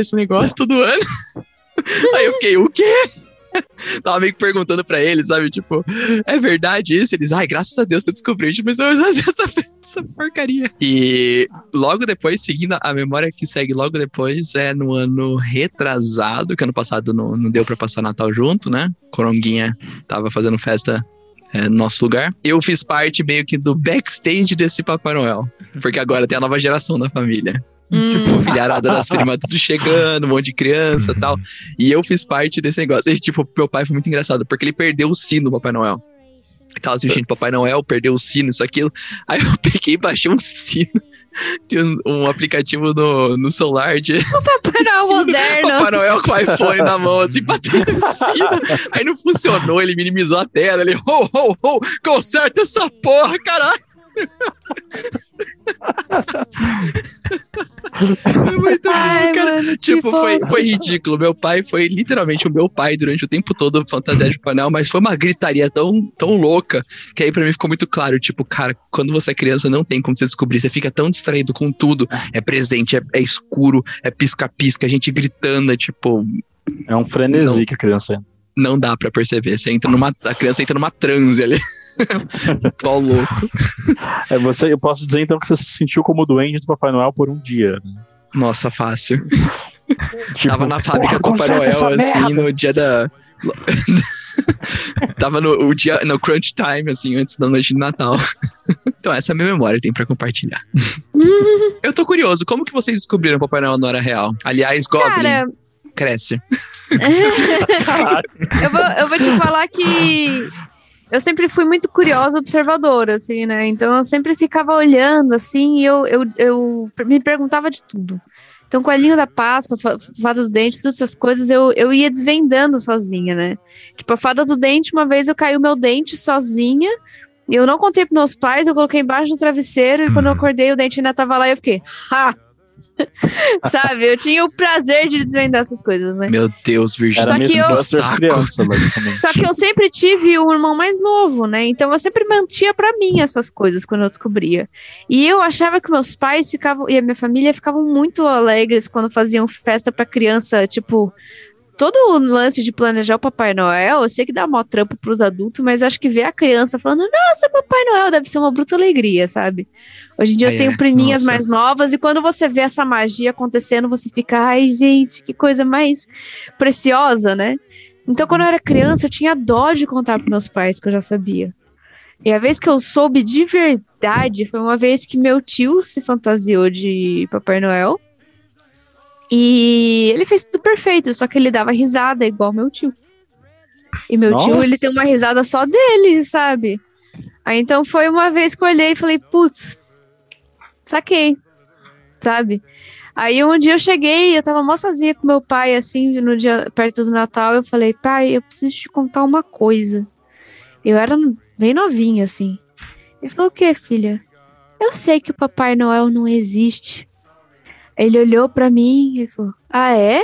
Speaker 4: esse negócio todo ano. Aí eu fiquei, o quê? Tava meio que perguntando pra eles, sabe? Tipo, é verdade isso? Eles, ai, graças a Deus você descobriu, a gente precisava fazer essa, essa porcaria. E logo depois, seguindo a memória que segue logo depois, é no ano retrasado, que ano passado não, não deu pra passar Natal junto, né? Coronguinha tava fazendo festa é, no nosso lugar. Eu fiz parte meio que do backstage desse Papai Noel. Porque agora tem a nova geração da família.
Speaker 1: Hum.
Speaker 4: Tipo, filharada das primas tudo chegando, um monte de criança e tal. E eu fiz parte desse negócio. E, tipo, meu pai foi muito engraçado, porque ele perdeu o sino do Papai Noel. Ele Tava assistindo Papai Noel, perdeu o sino, isso, aquilo. Aí eu peguei e baixei um sino de um, um aplicativo no, no celular de
Speaker 1: Papai Noel moderno.
Speaker 4: Papai Noel com o iPhone na mão, assim, batendo no sino. Aí não funcionou, ele minimizou a tela. Ele, ho, ho, ho, conserta essa porra, caralho. É muito
Speaker 1: Ai,
Speaker 4: cara.
Speaker 1: mano,
Speaker 4: Tipo, foi, foi ridículo. Meu pai foi literalmente o meu pai durante o tempo todo fantasia de painel, mas foi uma gritaria tão, tão louca que aí pra mim ficou muito claro. Tipo, cara, quando você é criança, não tem como você descobrir. Você fica tão distraído com tudo. É presente, é, é escuro, é pisca-pisca, a gente gritando, é tipo,
Speaker 5: É um frenesi que a criança entra.
Speaker 4: não dá pra perceber. Você entra numa. A criança entra numa transe ali. Tô louco.
Speaker 5: É, você, eu posso dizer então que você se sentiu como doente do Papai Noel por um dia. né?
Speaker 4: Nossa, fácil.
Speaker 5: Tipo,
Speaker 4: Tava na fábrica do Papai Noel, assim,
Speaker 5: merda.
Speaker 4: no dia da. Tava no, o dia, no crunch time, assim, antes da noite de Natal. então, essa é a minha memória, tem pra compartilhar. Eu tô curioso, como que vocês descobriram o Papai Noel na hora real? Aliás, Goblin,
Speaker 1: Cara,
Speaker 4: cresce.
Speaker 1: eu vou, eu vou te falar que eu sempre fui muito curiosa, observadora, assim, né? Então eu sempre ficava olhando, assim, e eu, eu, eu me perguntava de tudo. Então, coelhinho da Páscoa, fa- fada do dente, todas essas coisas, eu, eu ia desvendando sozinha, né? Tipo, a fada do dente, uma vez eu caiu meu dente sozinha, e eu não contei pros meus pais, eu coloquei embaixo do travesseiro, e quando eu
Speaker 2: Uhum.
Speaker 1: acordei, o dente ainda tava lá, e eu fiquei, ha! Sabe? Eu tinha o prazer de desvendar essas coisas, né?
Speaker 4: Meu Deus, Virgínia.
Speaker 1: Só
Speaker 5: Era
Speaker 1: que eu-
Speaker 5: criança.
Speaker 1: Só que eu sempre tive um irmão mais novo, né? Então eu sempre mantinha pra mim essas coisas quando eu descobria. E eu achava que meus pais ficavam e a minha família ficavam muito alegres quando faziam festa pra criança, tipo, todo o lance de planejar o Papai Noel, eu sei que dá mó trampo pros adultos, mas acho que ver a criança falando, nossa, Papai Noel deve ser uma bruta alegria, sabe? Hoje em dia
Speaker 4: Ai,
Speaker 1: eu tenho
Speaker 4: é.
Speaker 1: priminhas
Speaker 4: Nossa.
Speaker 1: mais novas e quando você vê essa magia acontecendo, você fica, ai, gente, que coisa mais preciosa, né? Então, quando eu era criança, eu tinha dó de contar para meus pais que eu já sabia. E a vez que eu soube de verdade foi uma vez que meu tio se fantasiou de Papai Noel. E ele fez tudo perfeito, só que ele dava risada igual meu tio. E meu tio,
Speaker 5: Nossa.
Speaker 1: ele tem uma risada só dele, sabe? Aí então foi uma vez que eu olhei e falei, putz, saquei, sabe? Aí um dia eu cheguei, eu tava mó sozinha com meu pai, assim, no dia perto do Natal, eu falei, pai, eu preciso te contar uma coisa. Eu era bem novinha, assim. Ele falou, o que, filha? Eu sei que o Papai Noel não existe. Ele olhou pra mim e falou, ah, é?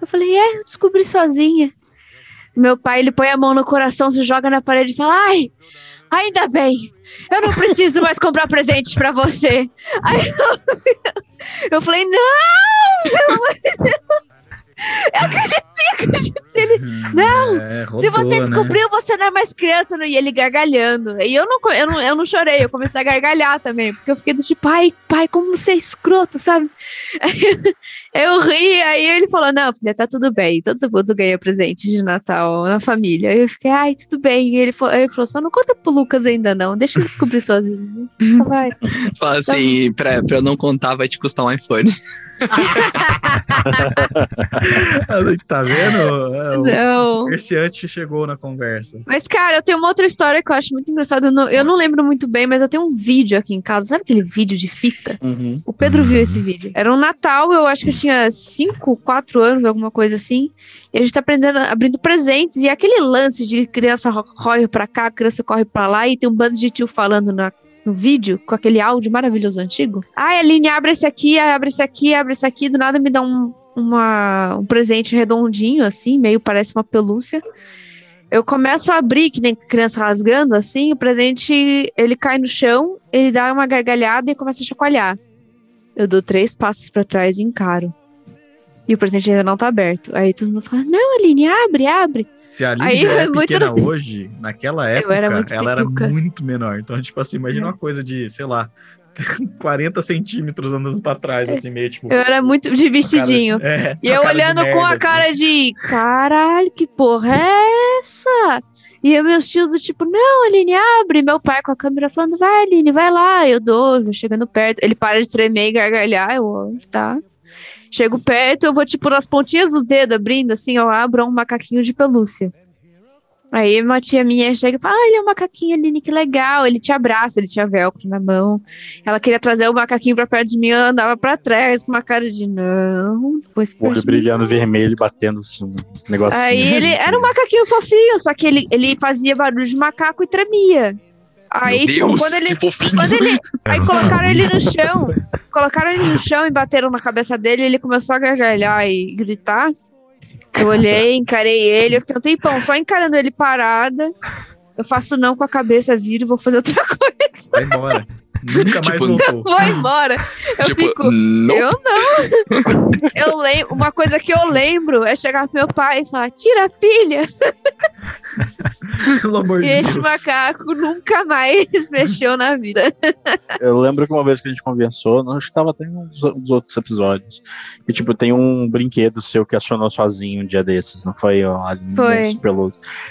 Speaker 1: Eu falei, é, eu descobri sozinha. Meu pai, ele põe a mão no coração, se joga na parede e fala, ai, ainda bem, eu não preciso mais comprar presente pra você. Aí eu, eu falei, não, não, eu acredito sim, acredito sim. Ele, não,
Speaker 3: É,
Speaker 1: se você
Speaker 3: né?
Speaker 1: descobriu, você não é mais criança. não- E ele gargalhando. E eu não, eu, não, eu não chorei, eu comecei a gargalhar também. Porque eu fiquei do tipo, pai, pai, como você é escroto, sabe? Aí eu ri, aí ele falou: Não, filha, tá tudo bem. Todo mundo ganha presente de Natal na família. Aí eu fiquei, ai, tudo bem. E ele falou, ele falou: Só não conta pro Lucas ainda, não. Deixa ele descobrir sozinho. Só vai.
Speaker 4: Fala assim, pra, pra eu não contar, vai te custar um iPhone.
Speaker 3: tá vendo? É, o
Speaker 1: Não.
Speaker 3: comerciante chegou na conversa.
Speaker 1: Mas, cara, eu tenho uma outra história que eu acho muito engraçada. Eu não, eu não lembro muito bem, mas eu tenho um vídeo aqui em casa. Sabe aquele vídeo de fita?
Speaker 5: Uhum.
Speaker 1: O Pedro viu esse vídeo. Era um Natal, eu acho que eu tinha 5, 4 anos, alguma coisa assim. E a gente tá aprendendo, abrindo presentes. E aquele lance de criança corre pra cá, criança corre pra lá, e tem um bando de tio falando na, no vídeo, com aquele áudio maravilhoso antigo. Ai, Aline, abre esse aqui, abre esse aqui, abre esse aqui. Do nada me dá um, uma, um presente redondinho, assim, meio parece uma pelúcia. Eu começo a abrir, que nem criança rasgando, assim, o presente, ele cai no chão, ele dá uma gargalhada e começa a chacoalhar. Eu dou três passos pra trás e encaro. E o presente ainda não tá aberto. Aí todo mundo fala, não, Aline, abre, abre.
Speaker 3: Se a Aline
Speaker 1: Aí
Speaker 3: já é
Speaker 1: é muito-
Speaker 3: pequena hoje, naquela época,
Speaker 1: era
Speaker 3: ela era
Speaker 1: pituca.
Speaker 3: muito menor. Então, tipo assim, imagina uma coisa de, sei lá, 40 centímetros andando pra trás, assim, meio tipo.
Speaker 1: Eu era muito de vestidinho.
Speaker 3: É,
Speaker 1: E eu olhando com
Speaker 3: merda,
Speaker 1: a
Speaker 3: assim.
Speaker 1: cara de caralho, que porra é essa? E aí meus tios do tipo, não, Aline, abre. Meu pai com a câmera falando, vai, Aline, vai lá. Eu dou, vou chegando perto. Ele para de tremer e gargalhar. Eu, tá. Chego perto, eu vou tipo nas pontinhas do dedo abrindo, assim, eu abro um macaquinho de pelúcia. Aí uma tia minha chega e fala, ah, ele é um macaquinho, Aline, que legal. Ele te abraça, ele tinha velcro na mão. Ela queria trazer o macaquinho pra perto de mim, eu andava pra trás com uma cara de não, depois
Speaker 5: O olho brilhando vermelho e batendo assim, um negocinho.
Speaker 1: Aí ele era um macaquinho fofinho, só que ele, ele fazia barulho de macaco e tremia. Aí,
Speaker 4: Meu
Speaker 1: tipo,
Speaker 4: Deus,
Speaker 1: quando ele. Quando ele aí colocaram ele no chão. Colocaram ele no chão e bateram na cabeça dele, ele começou a gargalhar e gritar. Eu olhei, encarei ele, eu fiquei um tempão só encarando ele parada. Eu faço não com a cabeça, viro e vou fazer outra coisa.
Speaker 3: Vai embora. Nunca mais
Speaker 4: Tipo,
Speaker 3: voltou.
Speaker 1: Vou embora. Eu
Speaker 4: tipo,
Speaker 1: fico.
Speaker 4: não.
Speaker 1: Eu não. Eu lembro, uma coisa que eu lembro é chegar pro meu pai e falar: tira a pilha.
Speaker 3: Pelo amor
Speaker 1: E
Speaker 3: de
Speaker 1: este
Speaker 3: Deus.
Speaker 1: macaco nunca mais mexeu na vida.
Speaker 5: Eu lembro que uma vez que a gente conversou, acho que tava até nos nos outros episódios, que tipo, tem um brinquedo seu que acionou sozinho um dia desses, não foi? ó,
Speaker 1: Foi.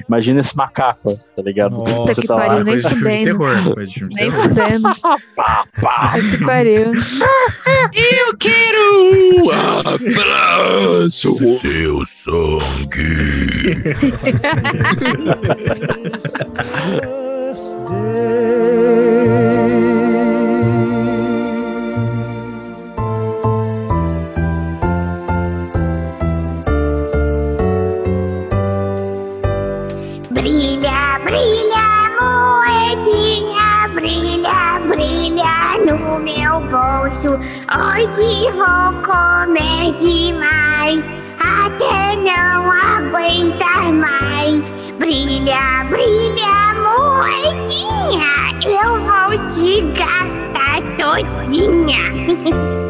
Speaker 5: Imagina esse macaco, tá ligado?
Speaker 3: Nossa,
Speaker 1: Puta que
Speaker 5: tá lá,
Speaker 1: pariu, nem
Speaker 3: Coisa de filme de
Speaker 1: fudendo.
Speaker 3: terror. Coisa de filme de
Speaker 1: Nem
Speaker 3: terror.
Speaker 5: Pá, pá.
Speaker 1: Puta que pariu.
Speaker 4: Eu quero um abraço.
Speaker 2: Seu sangue.
Speaker 10: meu bolso. Hoje vou comer demais, até não aguentar mais. Brilha, brilha, moedinha, eu vou te gastar todinha.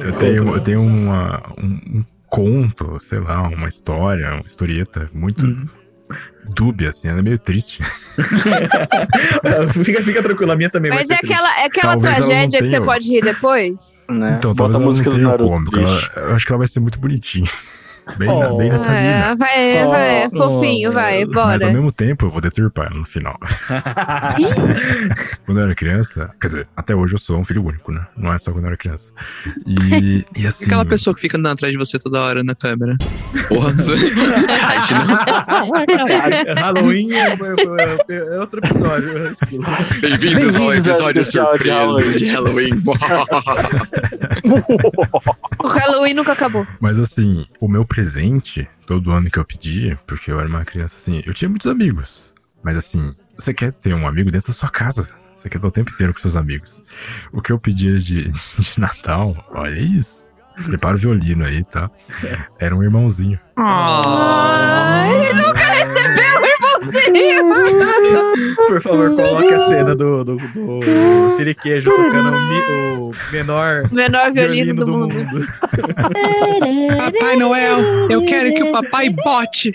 Speaker 2: Eu tenho, eu tenho uma, um, um conto, sei lá, uma história, uma historieta muito dúbia, assim, ela é meio triste.
Speaker 3: fica, fica tranquilo, a minha também
Speaker 1: Mas
Speaker 3: vai
Speaker 1: é aquela, é aquela
Speaker 2: Talvez
Speaker 1: tragédia que você pode rir depois?
Speaker 5: Né?
Speaker 2: Então,
Speaker 5: Bota
Speaker 2: talvez
Speaker 5: a
Speaker 2: ela
Speaker 5: música
Speaker 2: não
Speaker 5: do
Speaker 2: tenha
Speaker 5: Naruto
Speaker 2: como, porque ela- eu acho que ela vai ser muito bonitinha. Bem, na- bem natalina.
Speaker 1: É, vai, vai, fofinho, vai,
Speaker 2: Mas ao
Speaker 1: bora.
Speaker 2: mesmo tempo eu vou deturpar no final. quando eu era criança, quer dizer, até hoje eu sou um filho único, né? Não é só quando eu era criança. E, e assim.
Speaker 4: Aquela pessoa que fica andando atrás de você toda hora na câmera. Porra, a gente não.
Speaker 3: Halloween é, foi- foi- é outro episódio.
Speaker 4: Bem-vindos ao episódio surpresa de Halloween.
Speaker 1: O Halloween nunca acabou.
Speaker 2: Mas assim, o meu presente, todo ano que eu pedia, porque eu era uma criança assim, eu tinha muitos amigos. Mas assim, você quer ter um amigo dentro da sua casa. Você quer estar o tempo inteiro com seus amigos. O que eu pedia de, de Natal, olha isso. Prepara o violino aí, tá? Era um irmãozinho.
Speaker 1: Ah, ele nunca recebeu.
Speaker 3: Por favor, coloque a cena do, do, do Siriquejo tocando o, mi- o menor
Speaker 1: Menor violino do mundo.
Speaker 4: Papai Noel, eu quero que o papai bote.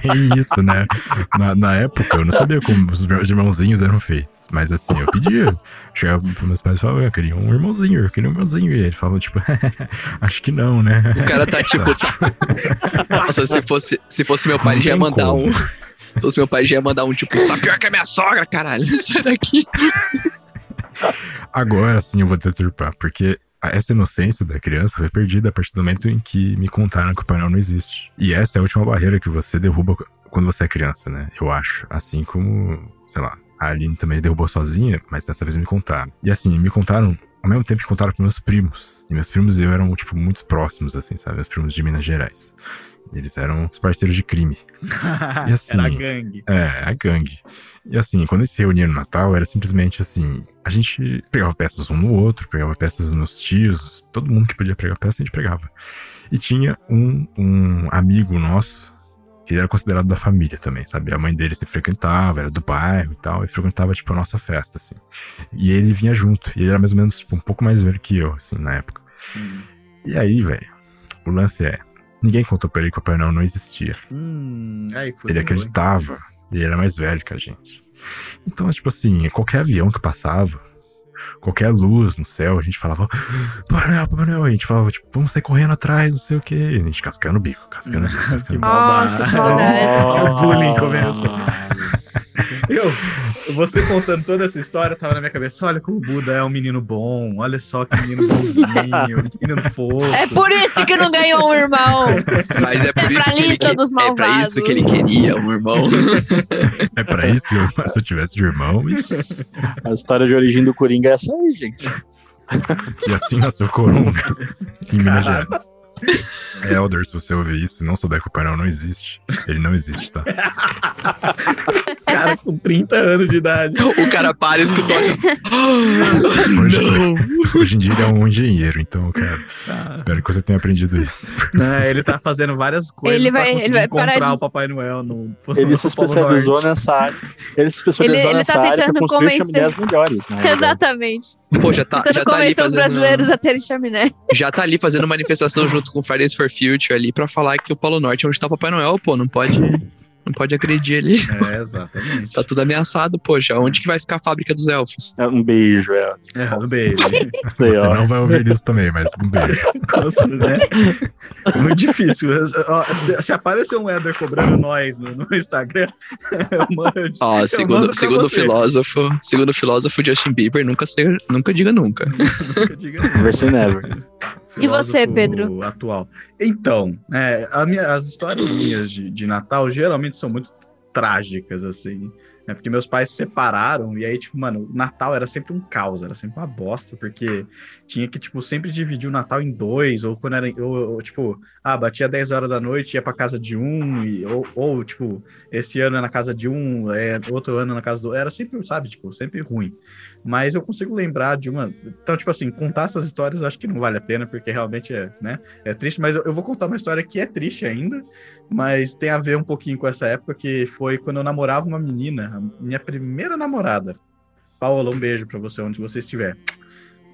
Speaker 2: Tem isso, né? Na, na época, eu não sabia como os meus irmãozinhos eram feitos. Mas assim, eu pedia. Chegava pros meus pais e falava, eu queria um irmãozinho, eu queria um irmãozinho. E ele falava, tipo, acho que não, né?
Speaker 4: O cara tá tipo. Nossa, se fosse, se fosse meu pai, ele já ia mandar
Speaker 2: como.
Speaker 4: um. Se fosse meu pai, já ia mandar um tipo, você tá pior que a minha sogra, caralho. Sai daqui.
Speaker 2: Agora sim eu vou deturpar, porque essa inocência da criança foi perdida a partir do momento em que me contaram que o Pai Noel não existe. E essa é a última barreira que você derruba quando você é criança, né? Eu acho. Assim como, sei lá, a Aline também derrubou sozinha, mas dessa vez me contaram. E assim, me contaram ao mesmo tempo que contaram para meus primos. E meus primos e eu eram, tipo, muito próximos, assim, sabe? Meus primos de Minas Gerais. Eles eram os parceiros de crime. E assim,
Speaker 3: Era gangue.
Speaker 2: é, a gangue. E assim, quando eles se reuniam no Natal, era simplesmente assim: a gente pegava peças um no outro, pegava peças nos tios, todo mundo que podia pegar peça, a gente pegava. E tinha um, um amigo nosso, que era considerado da família também, sabe? A mãe dele sempre frequentava, era do bairro e tal, e frequentava, tipo, a nossa festa, assim. E ele vinha junto, e ele era mais ou menos, tipo, um pouco mais velho que eu, assim, na época. E aí, velho, o lance é: ninguém contou pra ele que o Pai Noel não existia.
Speaker 3: Hum, aí foi.
Speaker 2: Ele acreditava. Ele era mais velho que a gente. Então, tipo assim, qualquer avião que passava, qualquer luz no céu, a gente falava, Panel, Panel. A gente falava, tipo, vamos sair correndo atrás, não sei o quê. E a gente cascando o bico, cascando o bico, cascando o bico.
Speaker 1: Nossa, que maldade.
Speaker 3: o bullying começa. Eu, você contando toda essa história, tava na minha cabeça, olha como o Buda é um menino bom, olha só que menino bonzinho, menino fofo.
Speaker 1: É por isso que não ganhou um irmão.
Speaker 4: Mas é por
Speaker 1: É
Speaker 4: isso que ele
Speaker 1: lista
Speaker 4: que- É pra isso que ele queria, um irmão.
Speaker 2: É pra isso que eu, se eu tivesse de irmão.
Speaker 5: A história de origem do Coringa é essa aí, gente.
Speaker 2: e assim nasceu Coronga em Minas Gerais. Elder, se você ouvir isso, não souber que o Pai Noel não existe, ele não existe, tá?
Speaker 3: Cara com 30 anos de idade.
Speaker 4: O cara para e escutou.
Speaker 2: Hoje, hoje em dia ele é um engenheiro, então, cara, espero que você tenha aprendido isso.
Speaker 3: Né, ele tá fazendo várias coisas
Speaker 1: Ele
Speaker 3: pra
Speaker 1: vai-
Speaker 3: conseguir
Speaker 1: ele vai parar
Speaker 3: encontrar
Speaker 1: de-
Speaker 3: o Papai Noel no
Speaker 5: Ele se
Speaker 3: no Polo
Speaker 5: especializou nessa área. Ele se especializou
Speaker 1: Ele- ele
Speaker 5: nessa
Speaker 1: tá
Speaker 5: área pra
Speaker 1: tentando convencer-
Speaker 5: melhores, né?
Speaker 1: Exatamente.
Speaker 4: Pô, já tá,
Speaker 1: Tentando
Speaker 4: já tá ali
Speaker 1: os
Speaker 4: fazendo.
Speaker 1: brasileiros a terem chaminé.
Speaker 4: Já tá ali fazendo manifestação junto com Fridays for Future ali pra falar que o Polo Norte é onde tá o Papai Noel, pô. Não pode. Não pode agredir ali.
Speaker 3: É, exatamente.
Speaker 4: Tá tudo ameaçado, poxa. Onde que vai ficar a fábrica dos elfos?
Speaker 5: Um beijo, é.
Speaker 3: É, um beijo.
Speaker 5: Sei,
Speaker 2: Você
Speaker 5: ó.
Speaker 2: não vai ouvir isso também, mas um beijo.
Speaker 3: Nossa, né? Muito difícil. Ó, Se, se aparecer um Éder cobrando nós no, no Instagram, eu mando.
Speaker 4: Ó,
Speaker 3: eu
Speaker 4: segundo, segundo o filósofo, segundo o filósofo Justin Bieber, nunca, se- nunca diga nunca.
Speaker 3: Nunca diga
Speaker 5: Never say never.
Speaker 1: E você, Pedro?
Speaker 3: Atual. Então, é, minha- as histórias minhas de, de Natal geralmente são muito trágicas, assim. Né? Porque meus pais se separaram e aí, tipo, mano, o Natal era sempre um caos, era sempre uma bosta, porque tinha que, tipo, sempre dividir o Natal em dois, ou quando era, ou, ou, tipo, ah, batia 10 horas da noite, ia pra casa de um, e, ou, ou, tipo, esse ano é na casa de um, é, outro ano na casa do. Era sempre, sabe, tipo, sempre ruim. Mas eu consigo lembrar de uma. Então, tipo assim, contar essas histórias acho que não vale a pena, porque realmente é, né? É triste, mas eu, eu vou contar uma história que é triste ainda, mas tem a ver um pouquinho com essa época, que foi quando eu namorava uma menina, minha primeira namorada. Paola, um beijo pra você, onde você estiver.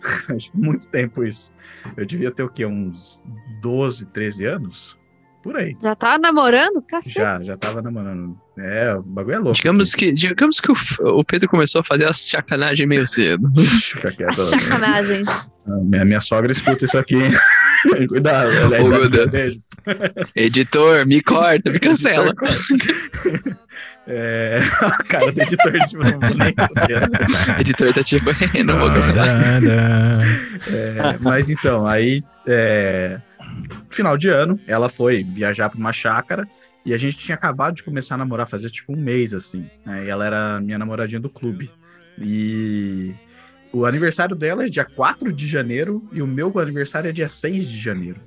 Speaker 3: Muito tempo isso. Eu devia ter o quê? Uns 12, 13 anos? Por aí.
Speaker 1: Já tá namorando? Cacete.
Speaker 3: Já, já tava namorando. É, o bagulho é louco.
Speaker 4: Digamos que, digamos que o, o Pedro começou a fazer as sacanagem meio cedo.
Speaker 3: Fica quieto.
Speaker 1: As sacanagens.
Speaker 3: Ah, Minha, minha sogra escuta isso aqui. hein? Cuidado, aliás,
Speaker 4: Oh, meu Deus.
Speaker 3: beijo.
Speaker 4: Editor, me corta, me cancela.
Speaker 3: É, cara do editor de.
Speaker 4: Editor tá tipo, não vou cancelar.
Speaker 3: É, mas então, aí, é, final de ano, ela foi viajar pra uma chácara e a gente tinha acabado de começar a namorar, fazia tipo um mês, assim. Né? E ela era minha namoradinha do clube. E o aniversário dela é dia 4 de janeiro e o meu aniversário é dia 6 de janeiro.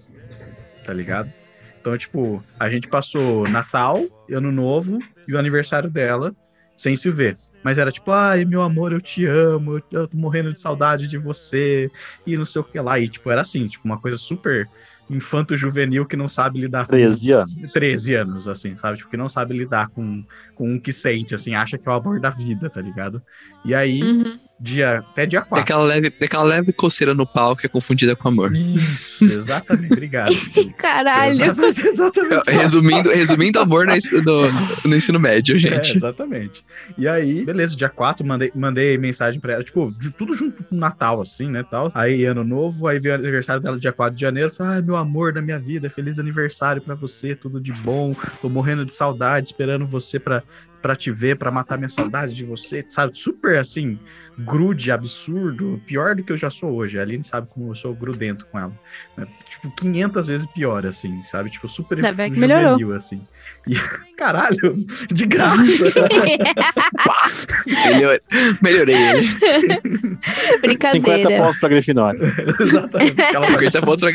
Speaker 3: Tá ligado? Então, tipo, a gente passou Natal, Ano Novo e o aniversário dela sem se ver. Mas era tipo, ai, meu amor, eu te amo, eu tô morrendo de saudade de você, e não sei o que lá. E, tipo, era assim, tipo, uma coisa super infanto-juvenil que não sabe lidar com.
Speaker 5: 13 anos.
Speaker 3: 13 anos, assim, sabe? Tipo, que não sabe lidar com, com o que sente, assim, acha que é o amor da vida, tá ligado? E aí,
Speaker 1: Uhum.
Speaker 3: dia, até dia
Speaker 4: Tem
Speaker 3: 4.
Speaker 4: aquela, leve, tem aquela leve coceira no pau que é confundida com amor.
Speaker 3: Isso, exatamente, obrigado.
Speaker 1: Caralho.
Speaker 3: Exatamente, exatamente.
Speaker 4: Resumindo, resumindo amor no, ensino- no- no ensino médio,
Speaker 3: É,
Speaker 4: gente.
Speaker 3: exatamente. E aí, beleza, dia 4, mandei, mandei mensagem pra ela, tipo, de- tudo junto com o Natal, assim, né, tal. Aí, ano novo, aí veio o aniversário dela dia 4 de janeiro, falei, ai, meu amor da minha vida, feliz aniversário pra você, tudo de bom, tô morrendo de saudade, esperando você pra, pra te ver, pra matar minha saudade de você, sabe? Super, assim, grude, absurdo, pior do que eu já sou hoje. A Aline sabe como eu sou grudento com ela. né? Tipo, 500 vezes pior, assim, sabe? Tipo, super
Speaker 1: que melhorou.
Speaker 3: juvenil, assim. E, caralho, de graça.
Speaker 4: Melhor- melhorei ele.
Speaker 5: 50
Speaker 1: Brincadeira.
Speaker 5: pontos pra Grifinória.
Speaker 3: Exatamente. aquela
Speaker 4: 50 pontos pra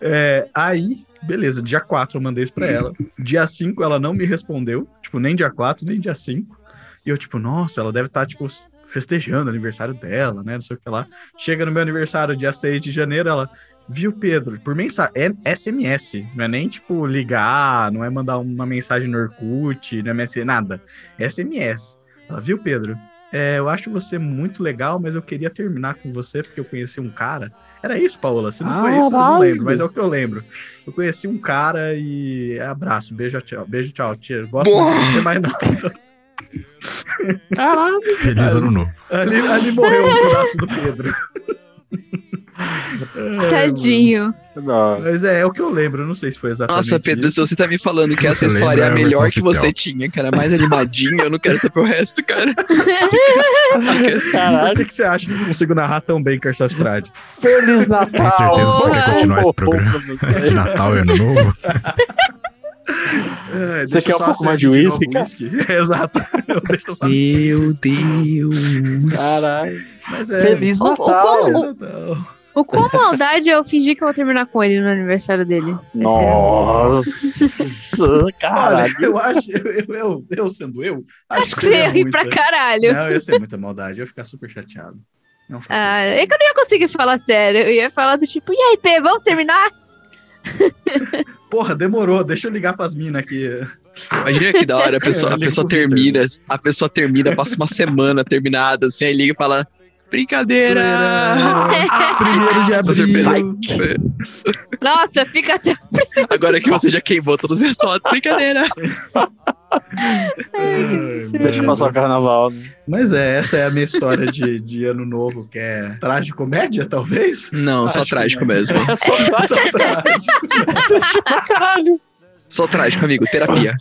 Speaker 3: É, aí, beleza, dia 4 eu mandei isso pra ela. Dia 5 ela não me respondeu, tipo, nem dia 4, nem dia 5. E eu, tipo, nossa, ela deve estar, tipo, festejando o aniversário dela, né? Não sei o que lá. Chega no meu aniversário, dia 6 de janeiro, ela. Viu, Pedro? Por mensagem. É SMS. Não é nem, tipo, ligar, não é mandar uma mensagem no Orkut, no MSN, nada. É SMS. Ela, viu, Pedro? É, eu acho você muito legal, mas eu queria terminar com você porque eu conheci um cara. Era isso, Paola? Se não foi isso, eu não lembro, mas é o que eu lembro. Eu conheci um cara e abraço, beijo, tchau, beijo, tchau, tia. Gosto muito de você, mas não.
Speaker 5: Caralho.
Speaker 2: Feliz ano novo.
Speaker 3: Ali, ali morreu um pedaço do Pedro. Ai,
Speaker 1: Tadinho.
Speaker 5: Não.
Speaker 3: Mas é, é o que eu lembro, não sei se foi exatamente
Speaker 4: Nossa, Pedro,
Speaker 3: isso.
Speaker 4: se você tá me falando que essa história é a melhor que você tinha, que era mais animadinha, eu não quero saber o resto, cara.
Speaker 3: Por
Speaker 5: Caralho.
Speaker 3: que, que você acha que eu consigo narrar tão bem, Carson Estrade?
Speaker 5: Feliz Natal.
Speaker 2: Tem certeza que você quer continuar esse programa? De Natal e Ano Novo?
Speaker 3: É,
Speaker 5: Você quer um pouco mais de uísque, cara?
Speaker 3: Exato.
Speaker 4: Meu Deus.
Speaker 5: Caralho.
Speaker 3: É,
Speaker 5: Feliz
Speaker 1: O- o
Speaker 5: Natal.
Speaker 1: como-
Speaker 3: Natal.
Speaker 1: O qual maldade é eu fingir que eu vou terminar com ele no aniversário dele?
Speaker 5: Nossa,
Speaker 3: Olha,
Speaker 5: caralho.
Speaker 3: eu acho, eu, eu, eu sendo eu,
Speaker 1: Acho que você ia rir pra
Speaker 3: muita-
Speaker 1: caralho.
Speaker 3: Não, ia ser muita maldade, eu ia ficar super chateado. Não
Speaker 1: Ah, é que eu não ia conseguir falar sério. Eu ia falar do tipo, e aí, P, vamos terminar?
Speaker 3: isso. Porra, demorou, deixa eu ligar pras minas aqui.
Speaker 4: Imagina que da hora, a pessoa,
Speaker 3: Eu
Speaker 4: a pessoa termina, a pessoa termina, passa uma semana terminada, assim, aí liga e fala, brincadeira!
Speaker 3: Primeiro de abril.
Speaker 1: Nossa, fica até.
Speaker 4: Agora que você já queimou todos os fotos, brincadeira!
Speaker 5: Deixa passar o carnaval. Né?
Speaker 3: Mas é, essa é a minha história de, de ano novo, que é comédia, talvez?
Speaker 4: Não, só
Speaker 3: Acho que
Speaker 4: trágico mesmo.
Speaker 5: É só
Speaker 3: Só trágico.
Speaker 5: pra caralho.
Speaker 4: Só trágico, amigo, terapia.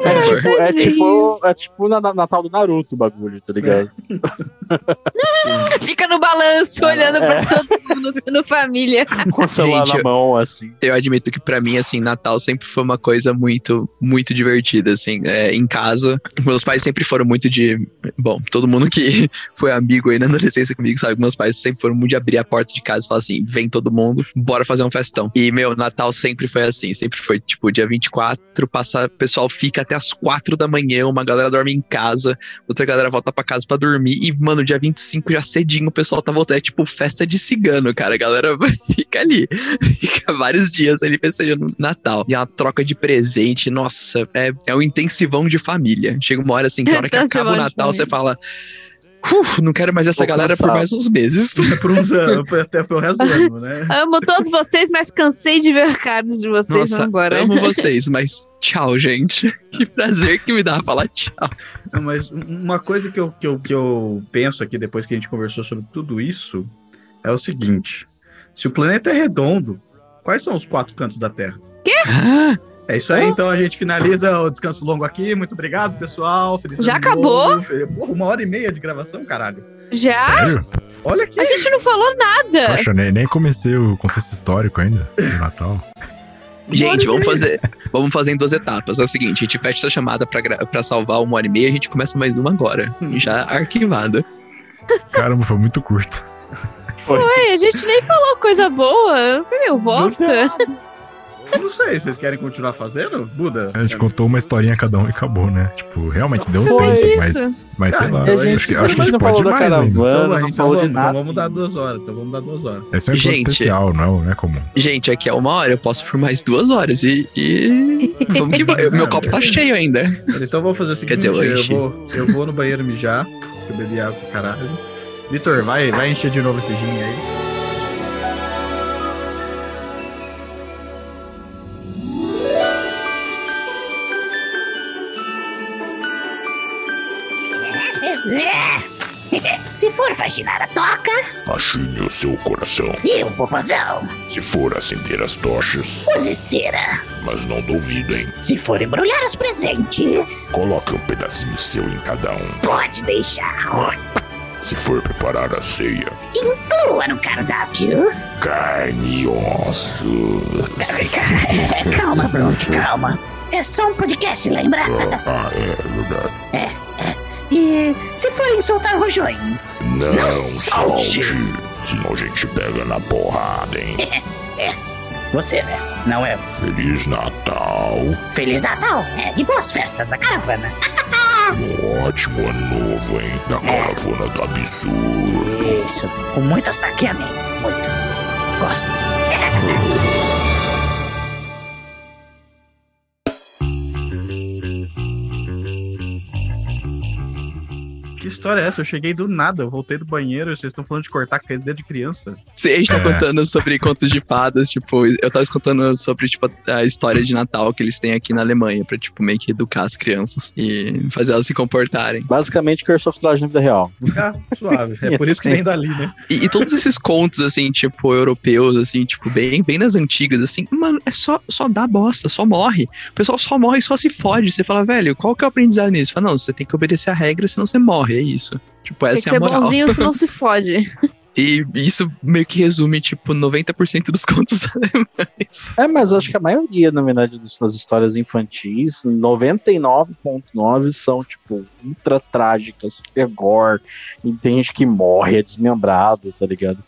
Speaker 5: É tipo, é tipo, é tipo na, na- Natal do Naruto o bagulho, tá ligado?
Speaker 1: Fica no balanço, olhando pra
Speaker 5: É.
Speaker 1: todo mundo, sendo família.
Speaker 5: Com o celular
Speaker 4: Gente,
Speaker 5: na mão, assim.
Speaker 4: Eu admito que pra mim, assim, Natal sempre foi uma coisa muito, muito divertida, assim, é, em casa. Meus pais sempre foram muito de. Bom, todo mundo que foi amigo aí na adolescência comigo sabe que meus pais sempre foram muito de abrir a porta de casa e falar assim: vem todo mundo, bora fazer um festão. E, meu, Natal sempre foi assim, sempre foi tipo dia 24, passa, o pessoal fica até as 4 da manhã, uma galera dorme em casa, outra galera volta pra casa pra dormir. E, mano, dia 25 já cedinho o pessoal tá voltando. É tipo festa de cigano, cara. A galera fica ali. Fica vários dias ali festejando Natal. E a troca de presente, nossa, é, é um intensivão de família. Chega uma hora assim, que a hora que
Speaker 1: Intensivão
Speaker 4: acaba o Natal, você fala. "Uf, não quero mais essa
Speaker 5: Tô
Speaker 4: galera por
Speaker 5: cansado."
Speaker 4: mais uns meses.
Speaker 3: Por uns anos, até pelo resto do ano, né?
Speaker 1: Amo todos vocês, mas cansei de ver a cara de vocês.
Speaker 4: Nossa,
Speaker 1: Vamos embora.
Speaker 4: amo vocês, mas tchau, gente. Que prazer que me dá falar tchau.
Speaker 3: Não, mas um- uma coisa que eu, que, eu, que eu penso aqui depois que a gente conversou sobre tudo isso é o seguinte: se o planeta é redondo, Quais são os quatro cantos da Terra?
Speaker 4: Ah,
Speaker 3: É isso aí, então a gente finaliza o descanso longo aqui. Muito obrigado, pessoal. Feliz
Speaker 1: Já
Speaker 3: ano
Speaker 1: acabou?
Speaker 3: novo. Porra, uma hora e meia de gravação, caralho.
Speaker 1: Já?
Speaker 2: Sério?
Speaker 3: Olha aqui.
Speaker 1: A gente não falou nada.
Speaker 2: Poxa, nem, nem comecei o contexto histórico ainda do Natal.
Speaker 4: gente, vamos fazer, vamos fazer em duas etapas. É o seguinte, a gente fecha essa chamada pra salvar uma hora e meia, a gente começa mais uma agora. Já arquivada.
Speaker 2: Caramba, foi muito curto.
Speaker 1: Oi, a gente nem falou coisa boa. Foi meio bosta.
Speaker 3: Não sei, vocês querem continuar fazendo? Buda?
Speaker 2: A gente contou uma historinha cada um e acabou, né? Tipo, realmente deu
Speaker 1: Foi
Speaker 2: tempo,
Speaker 1: isso.
Speaker 2: mas, mas sei
Speaker 3: Ah,
Speaker 2: lá.
Speaker 3: então a gente-
Speaker 2: acho que, acho que a gente pode mais ainda.
Speaker 5: caravana.
Speaker 3: Então,
Speaker 5: não
Speaker 3: então
Speaker 5: falou de
Speaker 3: vamos, então
Speaker 5: nada.
Speaker 3: vamos dar duas horas. Então vamos dar duas horas.
Speaker 2: Esse é um
Speaker 4: Gente.
Speaker 2: especial, não, não é comum.
Speaker 4: Gente, aqui é uma hora, eu posso por mais duas horas e. e... Vamos que vai. Meu copo tá cheio ainda.
Speaker 3: Então vamos fazer o seguinte:
Speaker 4: dizer, eu
Speaker 3: eu, vou, eu vou no banheiro mijar, que eu bebi água pro caralho. Vitor, vai, vai encher de novo esse gin aí.
Speaker 9: For faxinar a toca,
Speaker 8: Faxine o seu coração.
Speaker 9: e o popozão,
Speaker 8: Se for acender as tochas,
Speaker 9: use cera.
Speaker 8: mas não duvidem,
Speaker 9: Se for embrulhar os presentes,
Speaker 8: coloque um pedacinho seu em cada um.
Speaker 9: pode deixar.
Speaker 8: Se for preparar a ceia,
Speaker 9: Inclua no cardápio.
Speaker 8: carne e osso.
Speaker 9: Calma, Bronte, calma. É só um podcast, lembra?
Speaker 8: Ah, é verdade.
Speaker 9: E se forem soltar rojões,
Speaker 8: Não,
Speaker 9: Não
Speaker 8: solte,
Speaker 9: solte.
Speaker 8: senão a gente pega na porrada, hein?
Speaker 9: você, né? Não é?
Speaker 8: Feliz Natal,
Speaker 9: Feliz Natal é, e boas festas da caravana.
Speaker 8: um ótimo ano novo, hein? Da caravana do absurdo.
Speaker 9: Isso, com muito saqueamento, muito. Gosto.
Speaker 3: história é essa? Eu cheguei do nada, eu voltei do banheiro vocês estão falando de cortar dedo de criança.
Speaker 4: Sim, a gente tá
Speaker 2: É.
Speaker 4: contando sobre contos de fadas, tipo, eu tava contando sobre, tipo, a história de Natal que eles têm aqui na Alemanha, pra, tipo, meio que educar as crianças e fazer elas se comportarem.
Speaker 5: Basicamente, Curse of Strahd na vida real.
Speaker 3: Ah, suave. É por isso que vem dali, né?
Speaker 4: E, e todos esses contos, assim, tipo, europeus, assim, tipo, bem, bem nas antigas, assim, mano, é só, só dá bosta, só morre. O pessoal só morre, só se fode. Você fala, velho, qual que é o aprendizado nisso? Fala, não, você tem que obedecer a regra, senão você morre, é isso. Tipo,
Speaker 1: Tem
Speaker 4: essa
Speaker 1: que
Speaker 4: é
Speaker 1: ser
Speaker 4: a moral.
Speaker 1: bonzinho, senão se fode.
Speaker 4: E isso meio que resume, tipo, 90% dos contos alemães.
Speaker 5: É, mas eu acho que a maioria, na verdade, das, das histórias infantis, 99.9 são, tipo, ultra trágicas, super gore, e tem gente que morre, é desmembrado, tá ligado?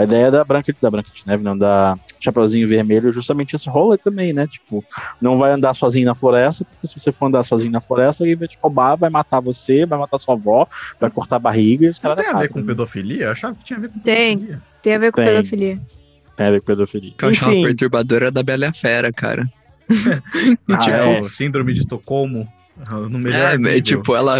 Speaker 5: A ideia da Branca, da Branca de Neve, não, da Chapeuzinho Vermelho, é justamente esse rolê também, né? Tipo, não vai andar sozinho na floresta, porque se você for andar sozinho na floresta, alguém vai te roubar, vai matar você, vai matar sua avó, vai cortar a barriga, e os
Speaker 3: Não tem a ver com
Speaker 5: né?
Speaker 3: pedofilia? Eu achava que tinha a ver com
Speaker 1: Tem.
Speaker 3: pedofilia.
Speaker 1: Tem a ver com
Speaker 5: Tem.
Speaker 1: pedofilia.
Speaker 5: Tem a ver com pedofilia.
Speaker 4: O que eu achava
Speaker 5: Enfim,
Speaker 4: perturbadora da Bela e a Fera, cara.
Speaker 5: Ah,
Speaker 3: tipo,
Speaker 5: é.
Speaker 3: síndrome de Estocolmo. No melhor
Speaker 4: É, é,
Speaker 3: nível.
Speaker 4: tipo, ela.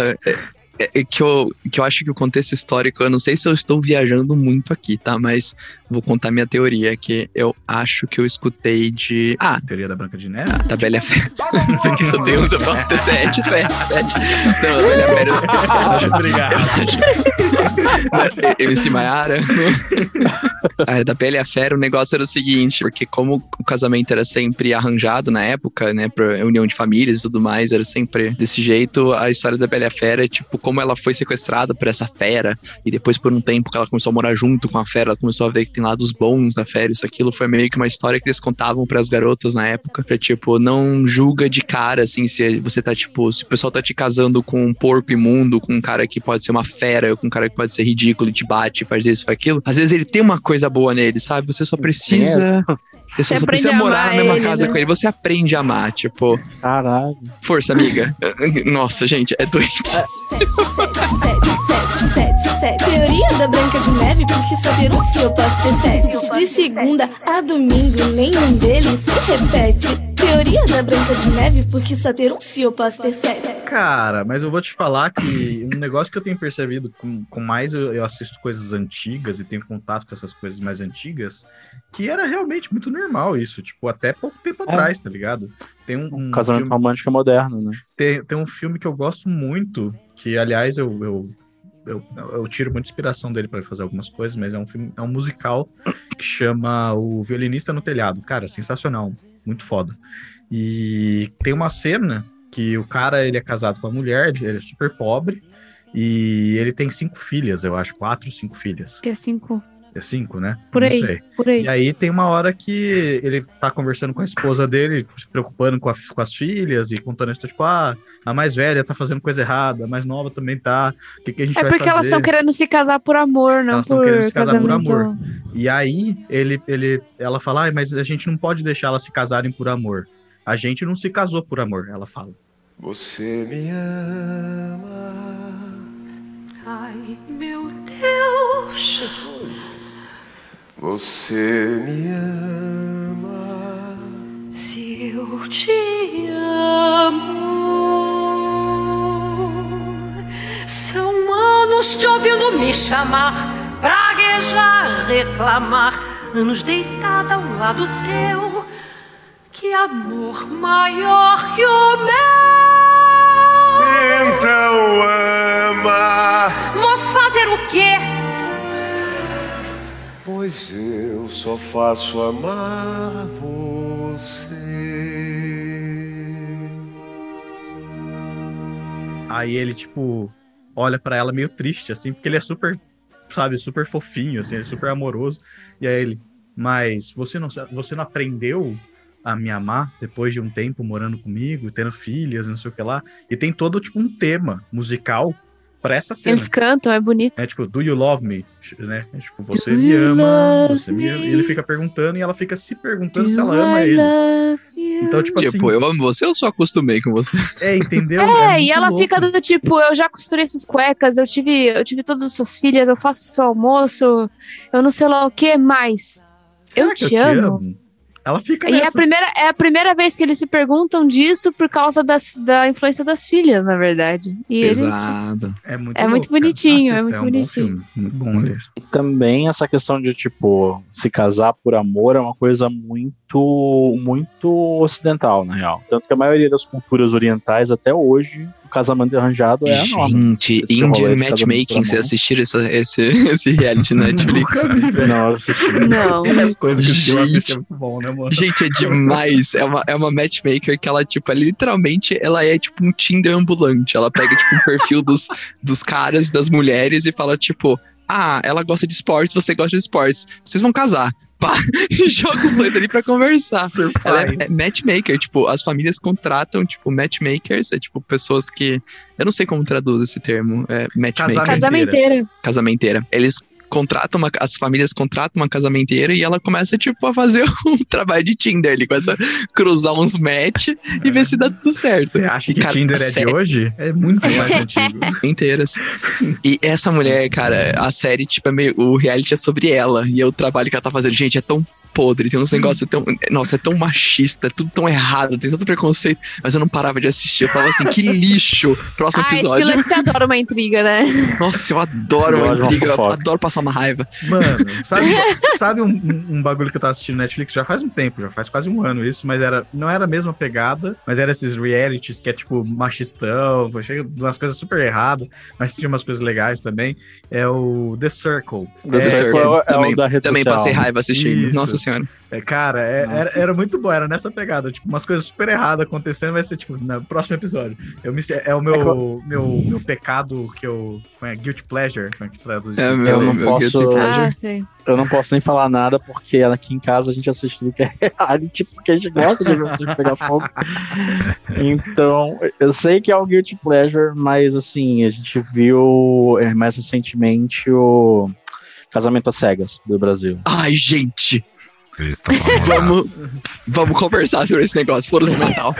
Speaker 4: É, é- que, eu, que eu acho que o contexto histórico, eu não sei se eu estou viajando muito aqui, tá? Mas vou contar minha teoria, que eu acho que eu escutei de. Ah,
Speaker 3: Teoria da Branca de Neve?
Speaker 4: a tabela fera. Porque eu tenho uns, eu posso ter 7, 7, 7. Não, tabela fera. eu-
Speaker 3: Obrigado.
Speaker 4: MC Maiara. a da Bela a Fera, o negócio era o seguinte, porque como o casamento era sempre arranjado na época, né, pra união de famílias e tudo mais, era sempre desse jeito, a história da Bela Fera é tipo como ela foi sequestrada por essa fera, e depois por um tempo que ela começou a morar junto com a fera, ela começou a ver que tem lados bons da fera, isso aquilo foi meio que uma história que eles contavam pras garotas na época, pra tipo, não julga de cara, assim, se você tá tipo, se o pessoal tá te casando com um porco imundo, com um cara que pode ser uma fera, com um cara que pode ser ridículo e te bate, faz isso, faz aquilo, às vezes ele tem uma coisa boa nele, sabe? Você só precisa. Você só
Speaker 1: aprende
Speaker 4: precisa morar na mesma
Speaker 1: ele,
Speaker 4: casa
Speaker 1: né?
Speaker 4: com ele, você aprende a amar, tipo,
Speaker 5: Caralho.
Speaker 4: força, amiga. Nossa, gente, é doente.
Speaker 11: Teoria da Branca de Neve, porque só ter um se eu posso ter sete. De segunda a domingo, nenhum deles se repete. Teoria da Branca de Neve, porque só ter um se eu posso ter sete.
Speaker 3: Cara, mas eu vou te falar que um negócio que eu tenho percebido com, com mais eu, eu assisto coisas antigas e tenho contato com essas coisas mais antigas, que era realmente muito normal isso, tipo, até pouco tempo
Speaker 5: É.
Speaker 3: atrás, tá ligado? Tem um, um
Speaker 5: Casamento
Speaker 3: filme,
Speaker 5: romântico é moderno, né?
Speaker 3: tem, tem um filme que eu gosto muito, que aliás eu, eu eu, eu tiro muita inspiração dele para fazer algumas coisas, mas é um filme, é um musical que chama O Violinista no Telhado. Cara, sensacional, muito foda. E tem uma cena que o cara ele é casado com a mulher, ele é super pobre e ele tem cinco filhas, eu acho, quatro, cinco filhas.
Speaker 1: Que é cinco.
Speaker 3: É cinco, né?
Speaker 1: Por
Speaker 3: Não
Speaker 1: aí,
Speaker 3: sei.
Speaker 1: por aí.
Speaker 3: E aí tem uma hora que ele tá conversando com a esposa dele, se preocupando com, a- com as filhas e contando isso, tipo, ah, a mais velha tá fazendo coisa errada, a mais nova também tá. O que, que a gente
Speaker 1: É
Speaker 3: vai
Speaker 1: porque
Speaker 3: fazer?
Speaker 1: elas estão querendo se casar por amor, não
Speaker 3: Elas
Speaker 1: por
Speaker 3: querendo se casar por
Speaker 1: casamento.
Speaker 3: amor. E aí ele, ele, ela fala, "Ai, mas a gente não pode deixar elas se casarem por amor. A gente não se casou por amor, ela fala.
Speaker 12: Você me ama.
Speaker 13: Ai, meu Deus.
Speaker 12: Você me ama.
Speaker 13: Se eu te amo, são anos te ouvindo me chamar, praguejar, reclamar, anos deitada ao lado teu. Que amor maior que o meu.
Speaker 12: Então ama.
Speaker 13: Vou fazer o quê?
Speaker 12: Pois eu só faço amar você.
Speaker 3: Aí ele, tipo, olha pra ela meio triste, assim, porque ele é super, sabe, super fofinho, assim, é super amoroso. E aí ele, mas você não, você não aprendeu a me amar depois de um tempo morando comigo, tendo filhas, não sei o que lá? E tem todo, tipo, um tema musical pra essa cena.
Speaker 1: Eles cantam, é bonito.
Speaker 3: É tipo, do you love me? Né? É, tipo, você
Speaker 1: Do
Speaker 3: me ama, você me ama. E ele fica perguntando e ela fica se perguntando se
Speaker 1: Do
Speaker 3: ela ama
Speaker 1: I
Speaker 3: ele. Então, tipo,
Speaker 4: Tipo,
Speaker 3: assim.
Speaker 4: eu amo você ou só acostumei com você?
Speaker 3: É, entendeu?
Speaker 1: É, e
Speaker 3: muito
Speaker 1: ela
Speaker 3: louco.
Speaker 1: fica do tipo, eu já costurei essas cuecas, eu tive, eu tive todas as suas filhas, eu faço o seu almoço, eu não sei lá o que mais.
Speaker 3: Será
Speaker 1: Eu
Speaker 3: que
Speaker 1: te amo.
Speaker 3: Ela fica
Speaker 1: E é a,
Speaker 3: nessa.
Speaker 1: primeira, é a primeira vez que eles se perguntam disso por causa das, da influência das filhas, na verdade. E eles.
Speaker 4: Pesado.
Speaker 3: É muito,
Speaker 1: É muito
Speaker 3: louco,
Speaker 1: bonitinho, é
Speaker 3: Assista,
Speaker 1: muito
Speaker 3: um bom
Speaker 1: bonitinho.
Speaker 3: filme, Muito bom.
Speaker 5: E também essa questão de, tipo, se casar por amor é uma coisa muito, muito ocidental, na real. Tanto que a maioria das culturas orientais, até hoje, casamento arranjado é a norma.
Speaker 4: Gente, Indian
Speaker 5: casamento
Speaker 4: Matchmaking, vocês assistiram essa, esse, esse reality na Netflix?
Speaker 5: Não, eu assisti.
Speaker 1: Não.
Speaker 3: As coisas que o Skill assiste é
Speaker 4: Gente.
Speaker 3: muito bom, né, mano?
Speaker 4: Gente, é demais. É uma, é uma matchmaker que ela, tipo, é literalmente, ela é tipo um Tinder ambulante. Ela pega, tipo, um perfil dos, dos caras e das mulheres e fala, tipo, ah, ela gosta de esportes, você gosta de esportes. Vocês vão casar. Pá, e joga os dois ali pra conversar. Ela é, é matchmaker, tipo, as famílias contratam, tipo, matchmakers, é tipo, pessoas que. Eu não sei como traduz esse termo. É matchmaker.
Speaker 1: Casamenteira.
Speaker 4: Casamenteira. Eles contratam uma, as famílias contratam uma casamenteira e ela começa, tipo, a fazer um trabalho de Tinder ali, começa a cruzar uns match e ver se dá tudo certo.
Speaker 3: Você acha
Speaker 4: E,
Speaker 3: que
Speaker 4: cara,
Speaker 3: Tinder é de
Speaker 4: série-
Speaker 3: hoje? É muito mais antigo.
Speaker 4: inteiras. E essa mulher, cara, a série, tipo, é meio. O reality é sobre ela. E o trabalho que ela tá fazendo, gente, é tão podre, tem uns negócios tão. Nossa, é tão machista, é tudo tão errado, tem tanto preconceito. Mas eu não parava de assistir. Eu falava assim, que lixo! Próximo
Speaker 1: Ah,
Speaker 4: episódio.
Speaker 1: Skillet, você adora uma intriga, né?
Speaker 4: Nossa, eu adoro uma
Speaker 5: de uma
Speaker 4: intriga, eu
Speaker 5: fofoca.
Speaker 4: adoro passar uma raiva.
Speaker 3: Mano, sabe, sabe um, um- bagulho que eu tava assistindo no Netflix já faz um tempo, já faz quase um ano isso, mas era, não era a mesma pegada, mas era esses realities que é tipo machistão, chega umas coisas super erradas, mas tinha umas coisas legais também. É o The Circle.
Speaker 5: The
Speaker 3: é,
Speaker 5: Circle é é o
Speaker 4: também,
Speaker 5: da rede
Speaker 4: também
Speaker 5: social.
Speaker 4: passei raiva assistindo.
Speaker 3: Isso.
Speaker 4: Nossa senhora.
Speaker 3: É, cara, é- era, era muito bom, era nessa pegada, tipo, umas coisas super erradas acontecendo, vai ser tipo, no próximo episódio. Eu me, é o meu, meu, meu pecado que eu. como É, guilty pleasure, como é que traduz
Speaker 4: É,
Speaker 3: isso?
Speaker 4: meu-
Speaker 5: Eu não
Speaker 4: meu
Speaker 5: posso.
Speaker 1: Ah.
Speaker 5: Eu não posso nem falar nada porque aqui em casa a gente assiste tudo que é reality, porque a gente gosta de ver vocês pegar fogo. Então, eu sei que é o Guilty Pleasure, mas assim, a gente viu é, mais recentemente o Casamento às Cegas do Brasil.
Speaker 4: Ai, gente. Vamos, vamos conversar sobre esse negócio. Foda-se Natal.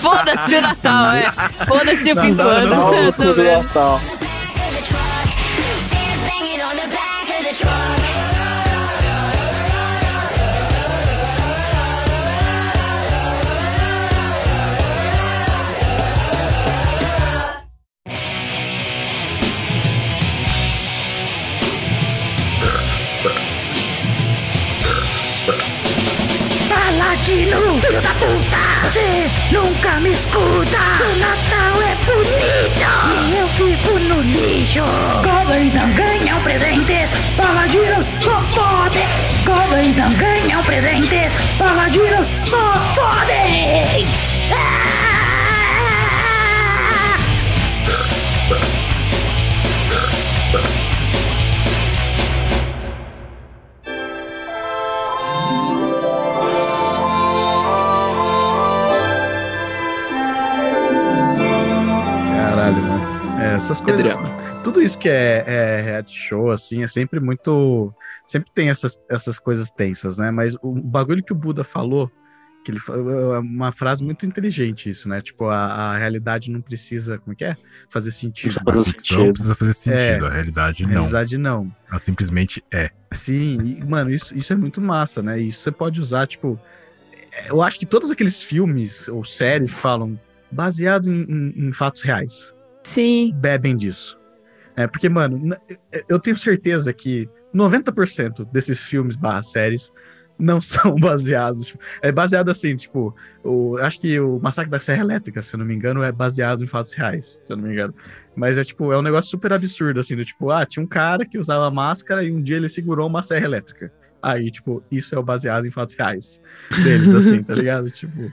Speaker 1: Foda-se o Natal, é. Foda-se o fim do ano.
Speaker 5: Tudo
Speaker 1: vendo.
Speaker 5: Natal.
Speaker 9: cretino, filho da puta! Você nunca me escuta! O Natal é bonito! E eu fico no lixo! Goblin não ganha um presente! Paladinos só podem. Goblin não ganha um presente! Paladinos só podem. Ah!
Speaker 3: Essas coisas.
Speaker 4: drama.
Speaker 3: Tudo isso que é, é reality show, assim, é sempre muito. Sempre tem essas, essas coisas tensas, né? Mas o bagulho que o Buda falou, que ele fa- é uma frase muito inteligente, isso, né? Tipo, a, a realidade não precisa. Como é que é? Fazer sentido.
Speaker 2: A ficção precisa fazer sentido, a realidade
Speaker 3: a
Speaker 2: não.
Speaker 3: realidade não.
Speaker 2: Ela simplesmente é.
Speaker 3: Sim, e, mano, isso, isso é muito massa, né? Isso você pode usar, tipo. é, Eu acho que todos aqueles filmes ou séries que falam baseados em, em- em fatos reais
Speaker 1: Sim.
Speaker 3: bebem disso. É, porque, mano, n- eu tenho certeza que 90% desses filmes barra séries não são baseados. tipo, É baseado assim, tipo, o, acho que o Massacre da Serra Elétrica, se eu não me engano, é baseado em fatos reais, se eu não me engano. Mas é tipo, é um negócio super absurdo, assim, do tipo, ah, tinha um cara que usava máscara e um dia ele segurou uma serra elétrica. Aí, tipo, isso é baseado em fatos reais deles, assim, tá ligado? Tipo,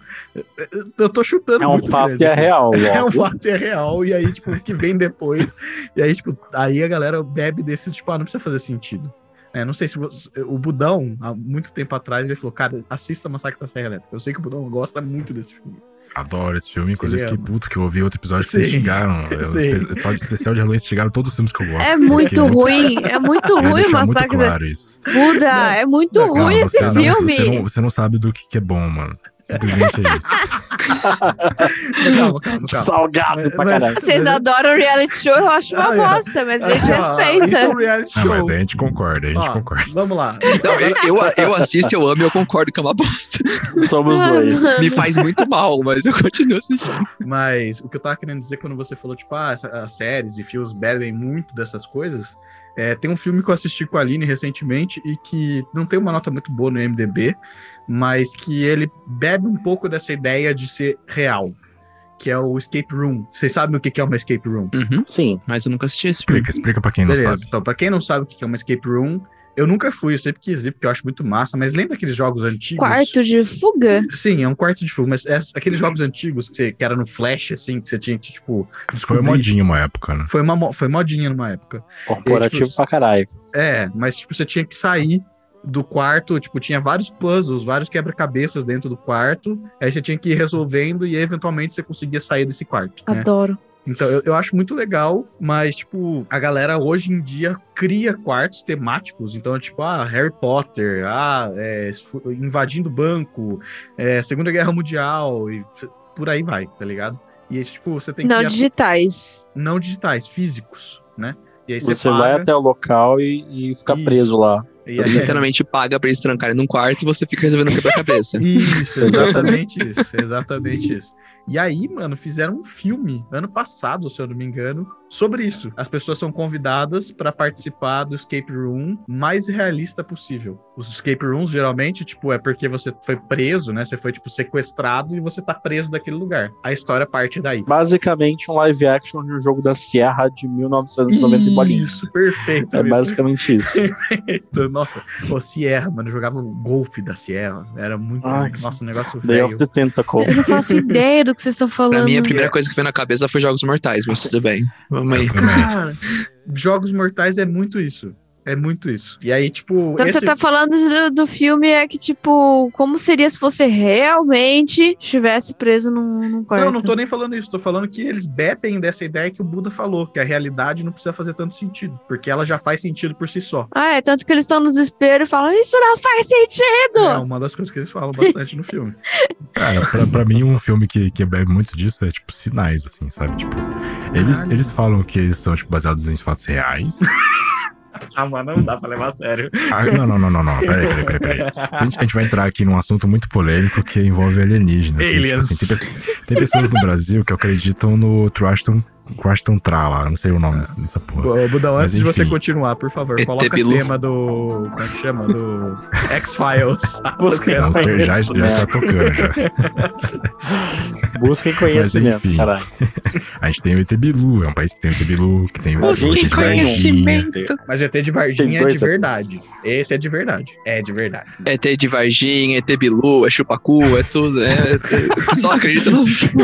Speaker 3: eu- tô chutando.
Speaker 5: É um fato
Speaker 3: grande
Speaker 5: e é real,
Speaker 3: É um fato e é real, e aí, tipo, o que vem depois. E aí, tipo, aí a galera bebe desse, tipo, ah, não precisa fazer sentido. É, não sei se você- o Budão, há muito tempo atrás, ele falou, cara, assista Massacre da Serra Elétrica. Eu sei que o Budão gosta muito desse filme.
Speaker 2: Adoro esse filme. Inclusive, fiquei puto que eu ouvi outro episódio que vocês
Speaker 3: Sim.
Speaker 2: xingaram.
Speaker 3: Sim.
Speaker 2: episódio especial de Halloween, vocês xingaram todos os filmes que eu gosto.
Speaker 1: É muito ruim, é muito ruim o
Speaker 2: muito
Speaker 1: Massacre
Speaker 2: claro
Speaker 1: da
Speaker 2: isso.
Speaker 1: Buda. É muito
Speaker 2: Não,
Speaker 1: ruim esse
Speaker 2: não-
Speaker 1: filme.
Speaker 2: Você não, você não sabe do que, que é bom, mano. Simplesmente é isso.
Speaker 3: calma, calma, calma.
Speaker 5: Salgado pra caralho.
Speaker 1: Vocês adoram reality show, eu acho uma
Speaker 3: Ah, é.
Speaker 1: bosta, mas a gente
Speaker 3: Ah, Isso é
Speaker 1: respeita.
Speaker 3: um reality
Speaker 2: Ah,
Speaker 3: show.
Speaker 2: mas a gente concorda, a gente
Speaker 3: Ó,
Speaker 2: concorda.
Speaker 3: Vamos lá.
Speaker 4: Não, eu, eu, eu assisto, eu amo e eu concordo que é uma bosta.
Speaker 5: Somos dois.
Speaker 4: Me faz muito mal, mas eu continuo assistindo.
Speaker 3: Mas o que eu tava querendo dizer quando você falou, tipo, ah, as séries e filmes bebem muito dessas coisas. É, tem um filme que eu assisti com a Aline recentemente e que não tem uma nota muito boa no MDB, mas que ele bebe um pouco dessa ideia de ser real, que é o Escape Room. Vocês sabem o que é uma Escape Room?
Speaker 4: Uhum,
Speaker 5: Sim.
Speaker 4: mas eu nunca assisti esse filme.
Speaker 2: Explica, explica pra quem não
Speaker 3: Beleza,
Speaker 2: sabe.
Speaker 3: então, pra quem não sabe o que que é uma Escape Room, eu nunca fui, eu sempre quis ir, porque eu acho muito massa, mas lembra aqueles jogos antigos?
Speaker 1: Quarto de fuga?
Speaker 3: Sim, é um quarto de fuga, mas é aqueles jogos antigos que, você, que era no Flash, assim, que você tinha que, tipo,
Speaker 2: Foi modinho uma época, né?
Speaker 3: Foi, uma, foi modinha numa época.
Speaker 5: Corporativo
Speaker 3: E tipo,
Speaker 5: pra caralho.
Speaker 3: É, mas, tipo, você tinha que sair do quarto, tipo, tinha vários puzzles, vários quebra-cabeças dentro do quarto, aí você tinha que ir resolvendo e eventualmente você conseguia sair desse quarto, né? Então, eu, eu acho muito legal, mas, tipo, a galera hoje em dia cria quartos temáticos. Então, tipo, ah, Harry Potter, ah, é, invadindo banco, é, Segunda Guerra Mundial, e por aí vai, tá ligado? E aí, tipo, você tem
Speaker 1: Não
Speaker 3: que a-
Speaker 1: digitais.
Speaker 3: não digitais, físicos, né? E aí
Speaker 5: Você,
Speaker 3: paga,
Speaker 5: vai até o local e, e fica
Speaker 3: Isso.
Speaker 5: preso lá.
Speaker 3: e
Speaker 4: Você
Speaker 3: aí-
Speaker 4: literalmente paga pra eles trancarem num quarto e você fica resolvendo quebra-cabeça.
Speaker 3: Isso, exatamente isso, exatamente isso. E aí, mano, fizeram um filme ano passado, se eu não me engano, sobre isso. As pessoas são convidadas para participar do escape room mais realista possível. Os escape rooms geralmente, tipo, é porque você foi preso, né? Você foi tipo sequestrado e você tá preso daquele lugar. A história parte daí.
Speaker 5: Basicamente um live action de um jogo da Sierra de 1990 e bolinha.
Speaker 3: Isso, perfeito.
Speaker 5: É
Speaker 3: amigo.
Speaker 5: basicamente isso.
Speaker 3: Perfeito. Nossa, o Sierra, mano, eu jogava o golfe da Sierra. Era muito.
Speaker 5: Ai,
Speaker 3: nossa, um negócio
Speaker 5: Day of the Tentacle.
Speaker 1: Eu não faço ideia do que vocês estão falando.
Speaker 4: Pra mim, a primeira coisa que veio na cabeça foi Jogos Mortais, mas tudo bem. Vamos aí.
Speaker 3: Cara, Jogos Mortais é muito isso. É muito isso. E aí, tipo.
Speaker 1: Então
Speaker 3: esse-
Speaker 1: você tá falando do, do filme é que, tipo, como seria se você realmente estivesse preso num, num quarto?
Speaker 3: Não, não tô nem falando isso. Tô falando que eles bebem dessa ideia que o Buda falou, que a realidade não precisa fazer tanto sentido. Porque ela já faz sentido por si só.
Speaker 1: Ah, é tanto que eles estão no desespero e falam, isso não faz sentido!
Speaker 3: É uma das coisas que eles falam bastante no filme.
Speaker 2: Cara, pra, pra mim, um filme que, que bebe muito disso é, tipo, sinais, assim, sabe? Tipo, eles, eles falam que eles são, tipo, baseados em fatos reais.
Speaker 3: Ah, mas não dá pra levar a sério.
Speaker 2: Ah, não, não, não, não, não. Peraí, peraí, peraí, peraí. A gente, a gente vai entrar aqui num assunto muito polêmico que envolve alienígenas. assim, tipo
Speaker 3: Aliens.
Speaker 2: assim, tem, tem pessoas no Brasil que acreditam no Truaston, Truaston Tra lá, não sei o nome dessa, dessa porra.
Speaker 3: Ô, Budão, antes de você continuar, por favor, coloca o tema do. Como é que chama? Do X-Files.
Speaker 2: Não, você já, já está tocando já.
Speaker 5: Busquem conhecimento,
Speaker 2: enfim.
Speaker 5: caralho.
Speaker 2: A gente tem o ET Bilu, é um país que tem o ET Bilu, que tem o
Speaker 5: Busquem
Speaker 2: de Varginha.
Speaker 4: conhecimento.
Speaker 3: Mas o ET de Varginha é de verdade. Esse é de verdade. É de verdade.
Speaker 4: É ET de Varginha, ET Bilu, é chupacu, é tudo. É, é- pessoal acredita nos.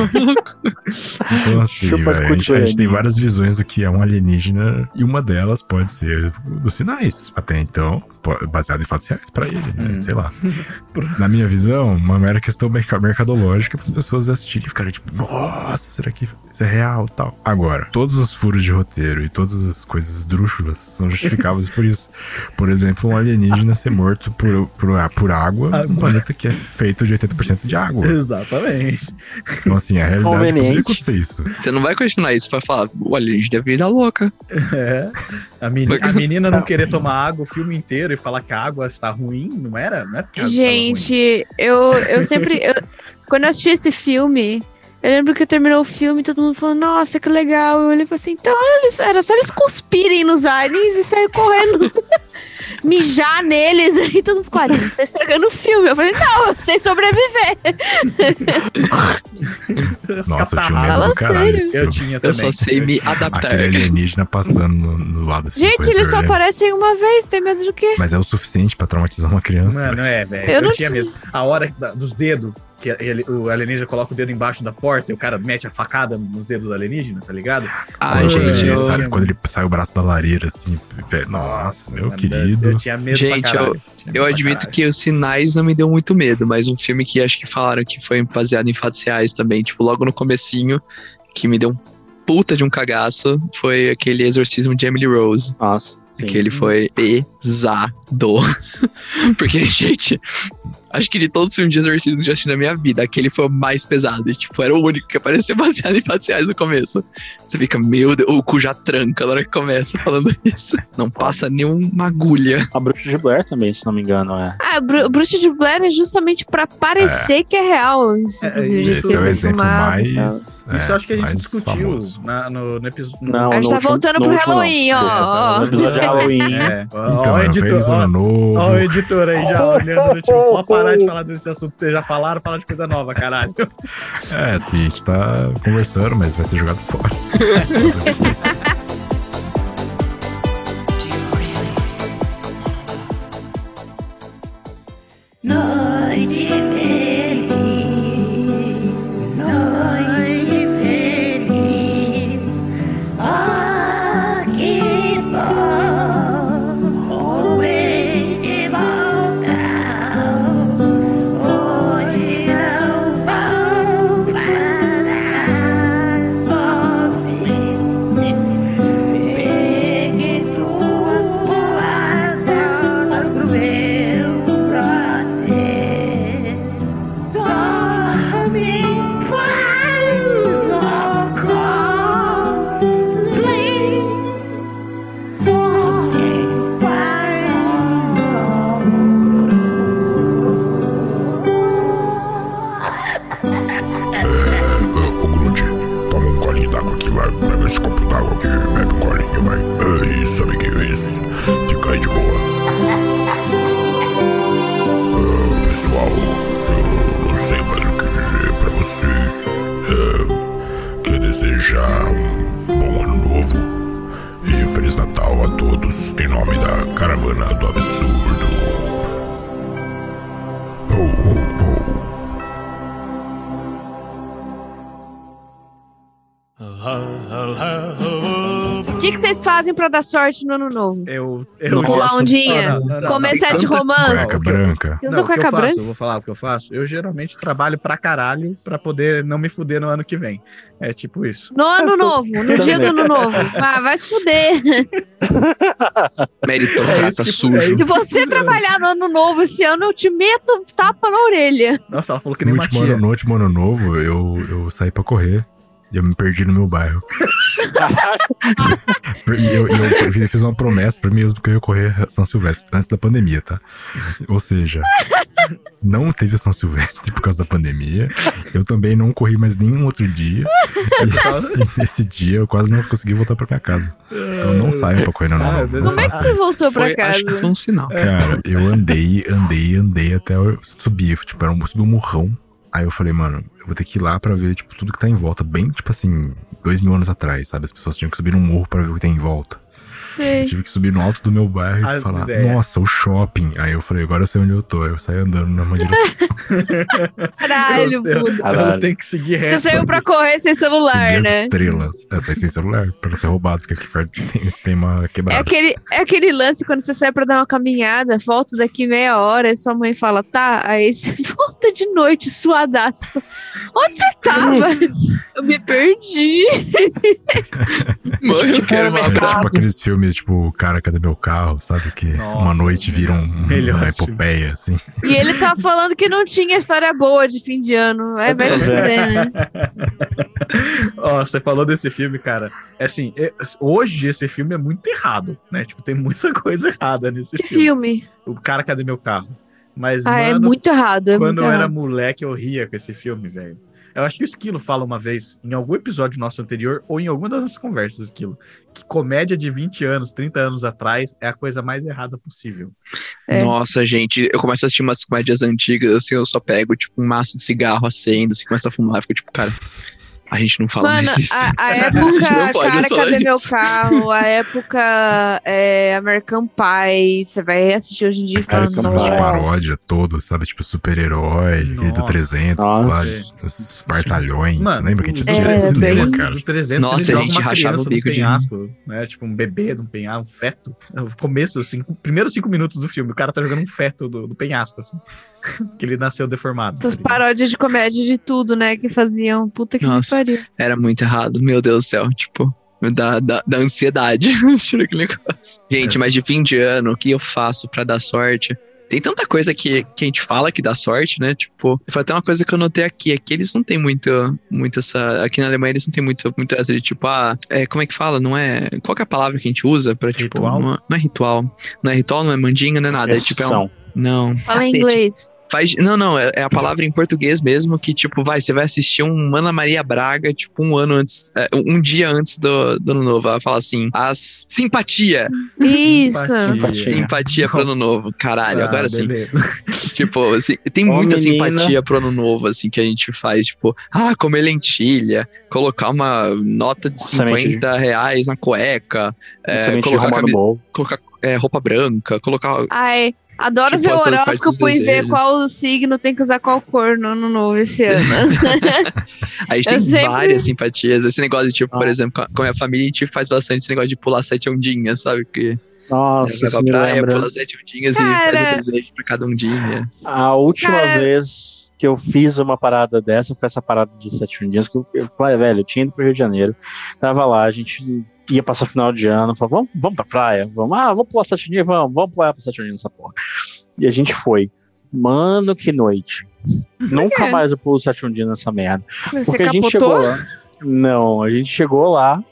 Speaker 2: Então, assim, velho, a, gente, a gente tem várias visões do que é um alienígena e uma delas pode ser dos sinais. Até então, baseado em fatos reais pra ele, né? Sei lá. Na minha visão, uma mera questão merca- mercadológica para as pessoas assistirem e ficarem tipo, nossa, será que isso é real tal? Agora, todos os furos de roteiro e todas as coisas esdrúxulas são justificáveis por isso. Por exemplo, um alienígena ser morto por, por, por água, um planeta que é feito de 80% de água.
Speaker 3: Exatamente.
Speaker 2: Então, assim, a realidade poderia acontecer isso.
Speaker 4: Você não vai questionar isso, vai falar, o alienígena é vida louca.
Speaker 3: É. A, meni- a menina não querer tomar água o filme inteiro e falar que a água está ruim, não era? Não é.
Speaker 1: Gente, eu, eu sempre. eu- quando eu assisti esse filme, eu lembro que terminou o filme todo mundo falou, nossa, que legal. Eu olhei e falei assim, então era só eles cuspirem nos aliens e sair correndo. Mijar neles e todo mundo ficou, "Ah, você tá estragando o filme. Eu falei, não, eu sei sobreviver.
Speaker 2: Nossa, eu tinha medo
Speaker 1: Fala
Speaker 2: do caralho.
Speaker 1: sério.
Speaker 2: desse
Speaker 3: Eu tinha
Speaker 4: Eu só sei me adaptar.
Speaker 2: Aquele alienígena passando no, no lado assim.
Speaker 1: Gente, eles só
Speaker 2: né?
Speaker 1: aparecem uma vez, tem medo do quê?
Speaker 2: Mas é o suficiente pra traumatizar uma criança.
Speaker 3: Não,
Speaker 2: velho.
Speaker 3: não é, velho.
Speaker 1: Eu
Speaker 3: Eu,
Speaker 1: não
Speaker 3: tinha medo. A hora dos dedos, que ele- o alienígena coloca o dedo embaixo da porta e o cara mete a facada nos dedos do alienígena, tá ligado?
Speaker 4: Ai,
Speaker 2: Quando
Speaker 4: gente,
Speaker 2: ele
Speaker 4: eu...
Speaker 2: sai- quando ele sai o braço da lareira, assim, nossa, meu
Speaker 3: mano,
Speaker 2: querido.
Speaker 3: Eu tinha medo
Speaker 4: Gente,
Speaker 3: medo
Speaker 4: Eu
Speaker 3: pra
Speaker 4: admito que os sinais não me deu muito medo, mas um filme que acho que falaram que foi baseado em fatos reais também, tipo, logo no comecinho, que me deu um puta de um cagaço, foi aquele exorcismo de Emily Rose.
Speaker 5: Nossa. sim.
Speaker 4: Que ele foi pesado. Porque, gente, acho que de todos os filmes de exorcismo que eu já assisti na minha vida, aquele foi o mais pesado. E, tipo, era o único que apareceu baseado em fatos reais no começo. Você fica, meu Deus, o cu já tranca na hora que começa falando isso. Não passa nenhuma agulha.
Speaker 5: A Bruxa de Blair também, se não me engano, é.
Speaker 1: Ah, Bru Bruxa de Blair é justamente pra parecer que é real. Isso,
Speaker 3: É,
Speaker 1: de
Speaker 3: isso
Speaker 2: é o exemplo mais.
Speaker 3: Isso eu acho que a gente discutiu na- no, no episódio.
Speaker 5: Não,
Speaker 1: A gente
Speaker 5: no
Speaker 1: tá
Speaker 5: último-
Speaker 1: voltando
Speaker 5: no
Speaker 1: pro. Halloween, ó, ó.
Speaker 5: No episódio de Halloween.
Speaker 3: É.
Speaker 2: Então,
Speaker 3: Ó, o editor, ó,
Speaker 2: novo.
Speaker 3: ó, o editor aí já olhando, pode parar de falar desse assunto que vocês já falaram, falar de coisa nova, caralho.
Speaker 2: É, sim, a gente tá conversando, mas vai ser jogado fora.
Speaker 1: fazem pra dar sorte no ano novo?
Speaker 3: Eu. eu
Speaker 1: Pular ondinha?
Speaker 3: não, não, não,
Speaker 1: Começar
Speaker 3: não.
Speaker 1: de romance?
Speaker 2: Cueca branca.
Speaker 1: Você usa
Speaker 3: Não, o que
Speaker 1: cueca
Speaker 3: eu
Speaker 1: branca?
Speaker 3: eu vou falar o que eu faço. Eu geralmente trabalho pra caralho pra poder não me fuder no ano que vem. É tipo isso.
Speaker 1: No ano novo, no dia do ano novo. Ah, vai se fuder.
Speaker 4: Meritocrata
Speaker 3: É que-
Speaker 4: sujo.
Speaker 3: é
Speaker 1: Se você trabalhar no ano novo esse ano, eu te meto tapa na orelha.
Speaker 3: Nossa, ela falou que
Speaker 2: No
Speaker 3: nem
Speaker 2: último,
Speaker 3: Matia.
Speaker 2: ano, no último ano novo, eu, eu saí pra correr. Eu me perdi no meu bairro. E eu, eu, eu fiz uma promessa pra mim mesmo que eu ia correr São Silvestre antes da pandemia, tá? Ou seja, não teve São Silvestre por causa da pandemia. Eu também não corri mais nenhum outro dia. E, e nesse dia eu quase não consegui voltar pra minha casa. Então não saiam pra correr no ano
Speaker 3: Ah,
Speaker 2: não
Speaker 1: Como é que você
Speaker 2: isso.
Speaker 1: voltou pra
Speaker 4: Foi, acho que
Speaker 1: casa?
Speaker 4: foi um sinal.
Speaker 2: Cara, eu andei, andei, andei até eu subir. Tipo, era um subi um morrão. Aí eu falei, mano, eu vou ter que ir lá pra ver, tipo, tudo que tá em volta. Bem, tipo assim, dois mil anos atrás, sabe? As pessoas tinham que subir um morro pra ver o que tem em volta.
Speaker 1: Sei.
Speaker 2: Tive que subir no alto do meu bairro e
Speaker 3: As
Speaker 2: falar,
Speaker 3: ideias.
Speaker 2: nossa, o shopping. Aí eu falei, agora eu sei onde eu tô. Eu saí andando numa direção.
Speaker 1: Caralho,
Speaker 3: eu,
Speaker 1: Buda.
Speaker 3: eu tenho que seguir reto.
Speaker 1: Você saiu pra correr sem celular,
Speaker 2: as
Speaker 1: né?
Speaker 2: estrelas. Eu saí sem celular, pra não ser roubado, porque aqui perto tem, tem uma
Speaker 1: É
Speaker 2: quebrada.
Speaker 1: aquele, é aquele lance quando você sai pra dar uma caminhada, volta daqui meia hora, e sua mãe fala, tá, aí você volta de noite, suadaço. Onde você tava? Eu me perdi.
Speaker 4: Mãe, eu quero uma
Speaker 2: É tipo aqueles filmes, tipo, cara, cadê meu carro? Sabe? Que uma noite vira um,
Speaker 3: melhor
Speaker 2: uma epopeia, assim.
Speaker 1: E ele tá falando que não tinha história boa de fim de ano. É, se fuder, né?
Speaker 3: Ó, você falou desse filme, cara. É assim, é- hoje esse filme é muito errado, né? Tipo, tem muita coisa errada nesse
Speaker 1: Que
Speaker 3: filme.
Speaker 1: filme?
Speaker 3: O cara, cadê meu carro? Mas,
Speaker 1: Ah, é
Speaker 3: mano,
Speaker 1: muito errado, é
Speaker 3: quando
Speaker 1: muito
Speaker 3: eu era
Speaker 1: errado.
Speaker 3: moleque, eu ria com esse filme, velho. Eu acho que o Esquilo fala uma vez, em algum episódio nosso anterior, ou em alguma das nossas conversas, Esquilo, que comédia de 20 anos, 30 anos atrás é a coisa mais errada possível.
Speaker 1: É.
Speaker 4: Nossa, gente, eu começo a assistir umas comédias antigas, assim, eu só pego, tipo, um maço de cigarro, acendo, assim, começo a fumar, eu fico tipo, cara, a gente não fala
Speaker 1: Mano,
Speaker 4: mais isso.
Speaker 1: a, a
Speaker 4: A
Speaker 1: época,
Speaker 4: pode
Speaker 1: cara, cadê meu
Speaker 4: isso.
Speaker 1: carro? A época é, American Pie. Você vai assistir hoje em dia e fala,
Speaker 2: Aqueles filmes de paródia todo, sabe? Tipo, super-herói, aquele do
Speaker 3: Nossa.
Speaker 2: 300,
Speaker 3: Nossa.
Speaker 2: lá, os espartalhões.
Speaker 3: Mano,
Speaker 2: Lembra que a gente assistia
Speaker 1: É,
Speaker 2: no cinema,
Speaker 1: bem-
Speaker 2: cara?
Speaker 3: Do 300,
Speaker 4: Nossa, a gente rachava o bico de-
Speaker 3: penhasco, né? Tipo, um bebê de um penhasco, um feto. O começo, assim, os primeiros cinco minutos do filme, o cara tá jogando um feto do, do penhasco, assim. que ele nasceu deformado.
Speaker 1: Essas paródias de comédia de tudo, né? Que faziam. Puta que me
Speaker 4: Nossa.
Speaker 1: pariu.
Speaker 4: Era muito errado, meu Deus do céu, tipo, da, da, da ansiedade assistir aquele negócio. Gente, mas de fim de ano, o que eu faço pra dar sorte? Tem tanta coisa que, que a gente fala que dá sorte, né? Tipo, foi até uma coisa que eu notei aqui, é que eles não tem muito, muito essa. Aqui na Alemanha eles não tem muito, muito essa de tipo, ah, é, como é que fala? Não é. Qual que é a palavra que a gente usa pra, tipo.
Speaker 3: Ritual?
Speaker 4: Não, é- não é ritual. Não é ritual, não é mandinga, não é nada. É tipo, é um, não.
Speaker 1: Fala em inglês.
Speaker 4: Faz, não, não, é, é a palavra em português mesmo que, tipo, vai, você vai assistir um Ana Maria Braga, tipo, um ano antes, é, um dia antes do, do ano novo. Ela fala assim, as simpatia,
Speaker 1: Isso.
Speaker 3: Simpatia.
Speaker 4: empatia pro ano novo. Caralho,
Speaker 3: Ah,
Speaker 4: agora sim. Tipo, assim, tem
Speaker 5: Ô,
Speaker 4: muita
Speaker 5: menina.
Speaker 4: simpatia pro ano novo, assim, que a gente faz, tipo, ah, comer lentilha, colocar uma nota de
Speaker 5: de-
Speaker 4: 50 reais na cueca, é, colocar, colocar é, roupa branca, colocar
Speaker 1: Ai, adoro ver o horóscopo e ver qual signo tem que usar qual cor no ano novo esse ano.
Speaker 4: A gente
Speaker 1: Eu
Speaker 4: tem
Speaker 1: sempre-
Speaker 4: várias simpatias. Esse negócio de, tipo, por
Speaker 5: Ah.
Speaker 4: exemplo, com a- minha família, a gente faz bastante esse negócio de pular sete ondinhas, sabe? Que
Speaker 5: Nossa,
Speaker 4: vai pra praia, pula sete ondinhas e
Speaker 1: Cara.
Speaker 4: faz o desejo pra cada ondinha.
Speaker 5: A última
Speaker 1: Cara-
Speaker 5: vez que eu fiz uma parada dessa foi essa parada de sete dias que eu, eu velho, eu tinha ido pro Rio de Janeiro, tava lá, a gente ia passar final de ano, falava, vamos, vamos pra praia, vamos, ah, vamos pular dias, vamos, vamos pular pra dias nessa porra. E a gente foi. Mano, que noite. Nunca mais eu pulo dias nessa merda.
Speaker 1: Você
Speaker 5: Porque a gente chegou
Speaker 1: capotou?
Speaker 5: lá. Não, a gente chegou lá.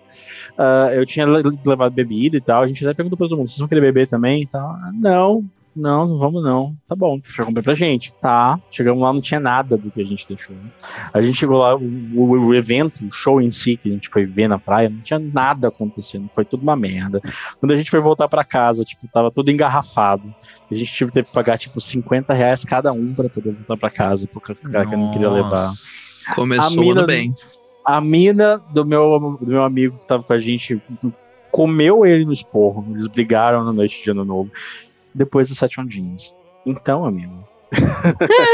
Speaker 5: ah, eu tinha le- levado bebida e tal. A gente até perguntou pra todo mundo: vocês vão querer beber também e tal? Ah, Não, não, não vamos não. Tá bom, já comprei pra gente. Tá. Chegamos lá, não tinha nada do que a gente deixou. A gente chegou lá, o, o- o evento, o show em si que a gente foi ver na praia, não tinha nada acontecendo, foi tudo uma merda. Quando a gente foi voltar pra casa, tipo, tava tudo engarrafado. A gente tive, teve que pagar, tipo, 50 reais cada um pra poder voltar pra casa, porque o cara que não queria levar.
Speaker 4: Começou
Speaker 5: mina-
Speaker 4: bem.
Speaker 5: A mina do meu, do meu amigo que tava com a gente comeu ele no esporro. Eles brigaram na noite de ano novo. Depois dos sete ondinhas. Então, amigo.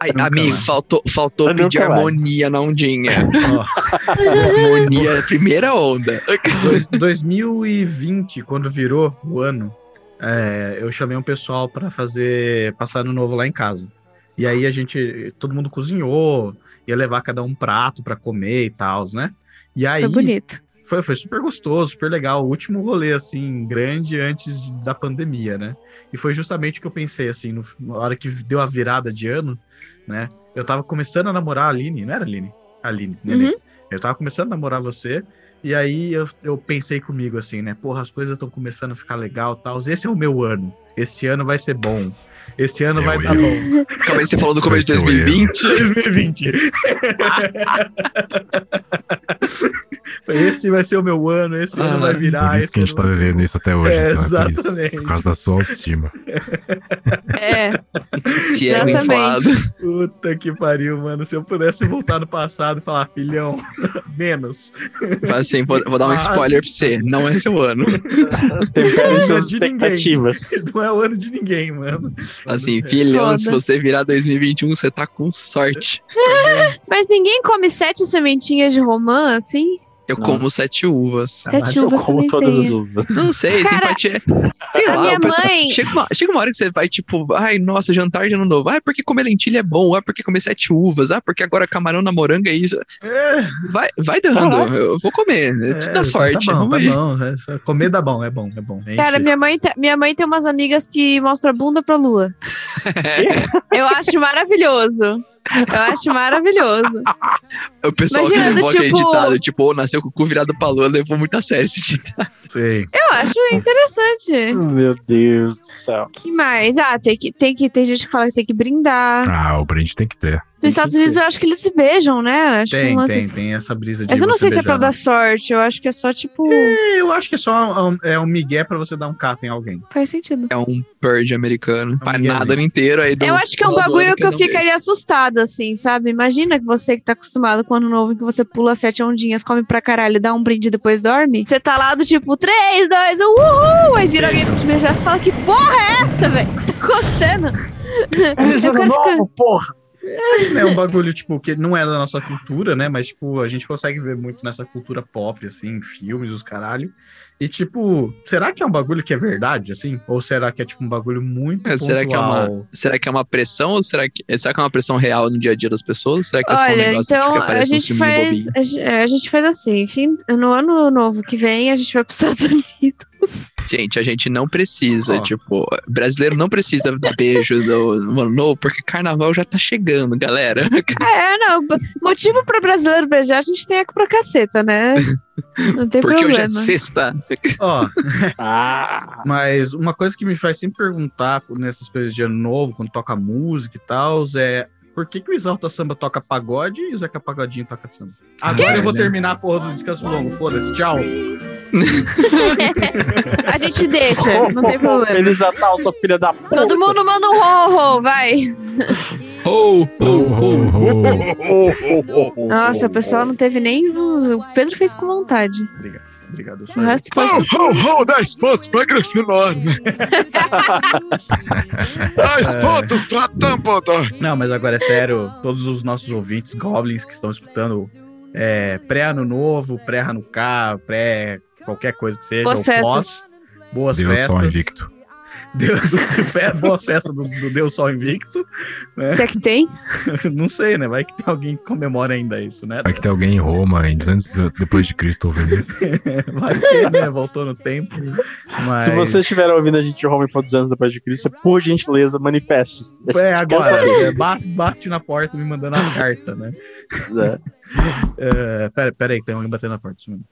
Speaker 4: Ai, amigo,
Speaker 3: mais.
Speaker 4: faltou, faltou pedir
Speaker 5: mais.
Speaker 4: harmonia na ondinha.
Speaker 3: Ó,
Speaker 4: harmonia, primeira onda.
Speaker 3: dois- 2020, quando virou o ano, é, eu chamei um pessoal pra fazer passar ano novo lá em casa. E aí a gente, todo mundo cozinhou, ia levar cada um prato pra comer e tal, né? E aí
Speaker 1: Foi bonito.
Speaker 3: Foi, foi super gostoso, super legal. O último rolê, assim, grande antes de- da pandemia, né? E foi justamente o que eu pensei, assim, no- na hora que deu a virada de ano, né? Eu tava começando a namorar a Aline, não era a Aline? A Aline.
Speaker 1: Uhum.
Speaker 3: Eu tava começando a namorar você, e aí eu, eu pensei comigo, assim, né? Porra, as coisas estão começando a ficar legal e tal. Esse é o meu ano. Esse ano vai ser bom. Esse ano
Speaker 2: É
Speaker 3: vai dar
Speaker 2: eu.
Speaker 3: bom.
Speaker 4: Calma aí, você falou no começo de
Speaker 2: Foi seu erro.
Speaker 4: 2020.
Speaker 3: 2020. esse vai ser o meu ano, esse ano vai virar.
Speaker 2: Por isso que a
Speaker 3: esse
Speaker 2: gente tá
Speaker 3: ser
Speaker 2: vivendo isso até hoje.
Speaker 3: É,
Speaker 2: então, é por isso.
Speaker 3: exatamente.
Speaker 2: Por causa da sua autoestima.
Speaker 1: É.
Speaker 4: Se é
Speaker 1: Exatamente.
Speaker 4: inflado.
Speaker 3: Puta que pariu, mano. Se eu pudesse voltar no passado e falar, filhão, menos.
Speaker 4: Assim, vou, vou dar um
Speaker 3: Mas-
Speaker 4: spoiler pra você. Não é seu ano.
Speaker 5: Tempere
Speaker 3: é
Speaker 5: suas
Speaker 3: de ninguém.
Speaker 5: expectativas.
Speaker 3: Não é o ano de ninguém, mano.
Speaker 4: Assim, filhão,
Speaker 1: Foda.
Speaker 4: se você virar 2021, você tá com sorte.
Speaker 1: Mas ninguém come sete sementinhas de romã, assim?
Speaker 4: Eu
Speaker 5: Não.
Speaker 4: como sete uvas.
Speaker 1: Sete
Speaker 5: Mas eu
Speaker 1: uvas
Speaker 5: como todas
Speaker 1: tem.
Speaker 5: as uvas.
Speaker 4: Não sei,
Speaker 1: Cara,
Speaker 4: simpatia. Sei
Speaker 1: a
Speaker 4: lá,
Speaker 1: minha mãe-
Speaker 4: Chega uma, chega uma hora que você vai, tipo, ai, nossa, jantar de ano novo. Ah, porque comer lentilha é bom. Ah, porque comer sete uvas. Ah, porque agora camarão na moranga é isso.
Speaker 3: É,
Speaker 4: Vai, vai dando. Eu vou comer. É, tudo dá sorte.
Speaker 3: Tá bom, tá bom. É, Comer dá bom, é bom, é bom. Enche.
Speaker 1: Cara, minha mãe, minha mãe tem umas amigas que mostram a bunda pra lua. Eu acho maravilhoso. Eu acho maravilhoso.
Speaker 4: O pessoal
Speaker 1: Imagina,
Speaker 4: que
Speaker 1: do
Speaker 4: levou aquele
Speaker 1: tipo-
Speaker 4: ditado, tipo, ô, nasceu com o cu virado pra lua, levou muito a sério esse ditado.
Speaker 3: Sei.
Speaker 1: Eu acho interessante.
Speaker 5: Meu Deus do céu.
Speaker 1: que mais? Ah, tem que, tem que. Tem gente que fala que tem que brindar.
Speaker 2: Ah, o brinde tem que ter.
Speaker 1: Nos Estados Unidos eu acho que eles se beijam, né? Acho que
Speaker 3: Tem,
Speaker 1: um lance
Speaker 3: tem,
Speaker 1: assim.
Speaker 3: tem essa brisa de
Speaker 1: Mas eu não sei se é pra dar sorte. Eu acho que é só tipo.
Speaker 3: É, Eu acho que é só um, é um migué pra você dar um cato em alguém.
Speaker 1: Faz sentido.
Speaker 4: É um purge americano. Faz
Speaker 3: Miguel,
Speaker 4: nada ano inteiro. Aí do
Speaker 1: Eu acho que é um bagulho que eu
Speaker 4: um
Speaker 1: ficaria assustada, assim, sabe? Imagina que você que tá acostumado com o ano novo, que você pula sete ondinhas, come pra caralho, dá um brinde e depois dorme. Você tá lá do tipo, 3, 2, 1, uhul! Aí vira alguém pra te beijar e fala, que porra é essa, velho? Tá acontecendo? Eu quero ficar...
Speaker 5: porra!
Speaker 3: É um bagulho, tipo, que não é da nossa cultura, né? Mas, tipo, a gente consegue ver muito nessa cultura pop, assim, em filmes, os caralho. E, tipo, será que é um bagulho que é verdade, assim? Ou será que é, tipo, um bagulho muito
Speaker 4: É, será, que é uma, será que é uma pressão ou será que, será que é uma pressão real no dia a dia das pessoas? Será que é só um
Speaker 1: Olha,
Speaker 4: negócio
Speaker 1: então
Speaker 4: que
Speaker 1: a
Speaker 4: aparece no
Speaker 1: gente
Speaker 4: filme
Speaker 1: faz a, ge- é, a gente faz assim, fim, no ano novo que vem a gente vai pros Estados Unidos.
Speaker 4: Gente, a gente não precisa,
Speaker 3: Ó.
Speaker 4: tipo, brasileiro não precisa do beijo do do ano novo, porque carnaval já tá chegando, galera.
Speaker 1: É, não, motivo pra brasileiro beijar a gente tem aqui pra caceta, né? Não tem
Speaker 4: Porque
Speaker 1: problema.
Speaker 4: hoje é sexta.
Speaker 3: Ó,
Speaker 5: Ah,
Speaker 3: mas uma coisa que me faz sempre perguntar nessas coisas de ano novo, quando toca música e tal, é por que, que o Exalta Samba toca pagode e o Zeca Pagodinho toca samba? Agora eu vou terminar a porra do descanso longo, foda-se, tchau.
Speaker 1: A gente deixa, não tem problema.
Speaker 5: Feliz Natal, sua filha da puta.
Speaker 1: Todo mundo manda um ho-ho, vai. Nossa, o pessoal não teve nem. O Pedro fez com vontade.
Speaker 3: Obrigado, obrigado.
Speaker 1: O
Speaker 3: Só
Speaker 1: resto
Speaker 7: Ho,
Speaker 1: pode.
Speaker 7: ho, ho, 10 pontos pra Grifinória. 10 pontos pra Dumbledore.
Speaker 3: Não, mas agora é sério, todos os nossos ouvintes goblins que estão escutando é, pré-ano novo, pré-Hanukkah, pré qualquer coisa que seja,
Speaker 1: Boas
Speaker 3: ou
Speaker 1: festas.
Speaker 3: pós, boas
Speaker 2: Deus
Speaker 3: festas.
Speaker 2: Sol Invicto.
Speaker 3: Deus, do, fe- boas festas do, do Deus Sol Invicto. né?
Speaker 1: Se é que tem?
Speaker 3: Não sei, né? Vai que tem alguém que comemora ainda isso, né?
Speaker 2: Vai que tem alguém em Roma, em 200 depois de Cristo, ouvindo isso.
Speaker 3: Vai que, né? Voltou no tempo. Mas...
Speaker 5: Se vocês estiverem ouvindo a gente de Roma por 200 depois de Cristo, por gentileza, manifeste-se.
Speaker 3: É, agora, é, bate, na porta me mandando a carta, né?
Speaker 5: É.
Speaker 3: É, pera, pera aí, tem alguém batendo na porta. sumindo.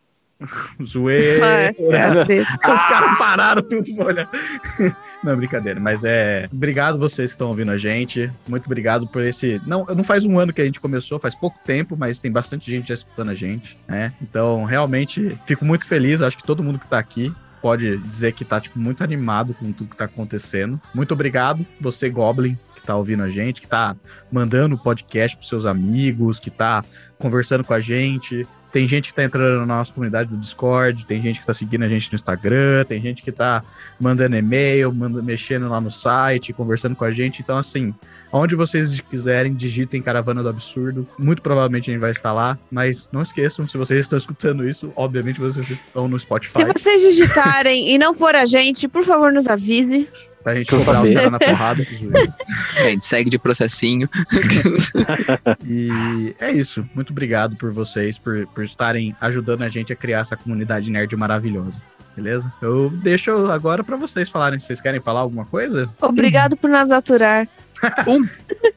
Speaker 3: Zoeira.
Speaker 1: Ah, caceta.
Speaker 3: Os caras pararam tudo pra olhar. Não, brincadeira, mas é. Obrigado vocês que estão ouvindo a gente. Muito obrigado por esse. Não, não faz um ano que a gente começou, faz pouco tempo, mas tem bastante gente já escutando a gente, né? Então, realmente, fico muito feliz. Acho que todo mundo que tá aqui pode dizer que tá, tipo, muito animado com tudo que tá acontecendo. Muito obrigado, você, Goblin, que tá ouvindo a gente, que tá mandando o podcast pros seus amigos, que tá conversando com a gente. Tem gente que tá entrando na nossa comunidade do Discord, tem gente que tá seguindo a gente no Instagram, tem gente que tá mandando e-mail, manda, mexendo lá no site, conversando com a gente. Então, assim, onde vocês quiserem, digitem Caravana do Absurdo. Muito provavelmente a gente vai estar lá, mas não esqueçam, se vocês estão escutando isso, obviamente vocês estão no Spotify.
Speaker 1: Se vocês digitarem e não for a gente, por favor, nos avise.
Speaker 3: Pra gente cobrar os
Speaker 5: saber.
Speaker 3: caras na porrada.
Speaker 4: A gente segue de processinho.
Speaker 3: E é isso. Muito obrigado por vocês, por, por estarem ajudando a gente a criar essa comunidade nerd maravilhosa. Beleza? Eu deixo agora pra vocês falarem. Se vocês querem falar alguma coisa?
Speaker 1: Obrigado por nos aturar.
Speaker 4: Um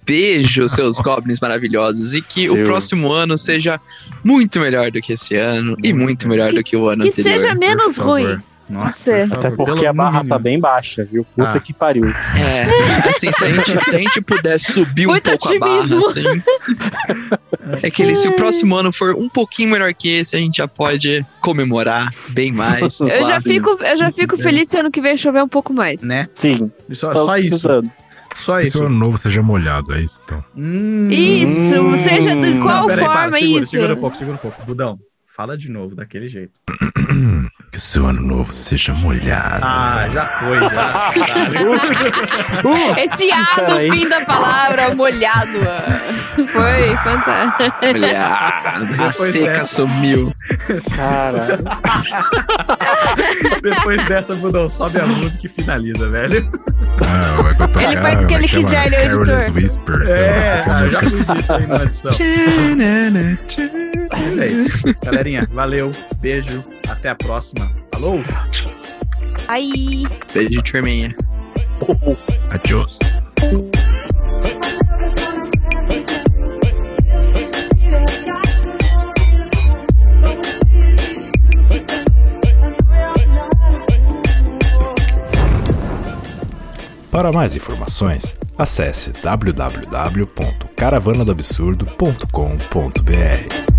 Speaker 4: beijo, seus goblins maravilhosos. E que o
Speaker 5: Seu.
Speaker 4: próximo ano seja muito melhor do que esse ano. e muito melhor do que o ano
Speaker 1: Que
Speaker 4: anterior.
Speaker 1: seja menos ruim.
Speaker 3: Nossa, por
Speaker 5: Até porque
Speaker 3: pelo
Speaker 5: a barra
Speaker 3: mínimo.
Speaker 5: tá bem baixa, viu? Puta
Speaker 3: Ah.
Speaker 5: que pariu.
Speaker 4: É, assim, se a gente, se a gente puder subir um
Speaker 1: Muito
Speaker 4: pouco a barra,
Speaker 1: otimismo.
Speaker 4: assim. É aquele, se o próximo ano for um pouquinho melhor que esse, a gente já pode comemorar bem mais.
Speaker 1: Eu já fico, eu já fico feliz se ano que vem chover um pouco mais.
Speaker 3: Né?
Speaker 5: Sim.
Speaker 3: Só,
Speaker 5: Estamos
Speaker 3: só isso.
Speaker 5: precisando.
Speaker 3: Só
Speaker 2: Que
Speaker 3: isso.
Speaker 2: seu ano novo seja molhado, é isso então.
Speaker 3: Hum.
Speaker 1: Isso, seja de qual
Speaker 3: Não, peraí, para,
Speaker 1: forma
Speaker 3: segura,
Speaker 1: isso?
Speaker 3: Segura um pouco, segura um pouco. Budão, fala de novo, daquele jeito.
Speaker 2: Que o seu ano novo seja molhado.
Speaker 3: Ah, já foi, já.
Speaker 1: Esse A no fim da palavra, molhado. ah. Foi fantástico.
Speaker 4: Olha, a seca
Speaker 3: dessa.
Speaker 4: sumiu.
Speaker 5: Cara,
Speaker 3: Depois dessa, Budão, sobe a música e finaliza, velho.
Speaker 2: Ah, vai tocar,
Speaker 1: Ele faz o que ele quiser, ele é o editor.
Speaker 2: Whisper,
Speaker 3: É, ah, já fiz isso aí na edição. Mas é isso. Galerinha, valeu. Beijo. Até a próxima. Falou!
Speaker 1: Aí.
Speaker 4: Beijo, turminha.
Speaker 2: Adiós. Para mais informações, acesse www.caravanadoabsurdo.com.br.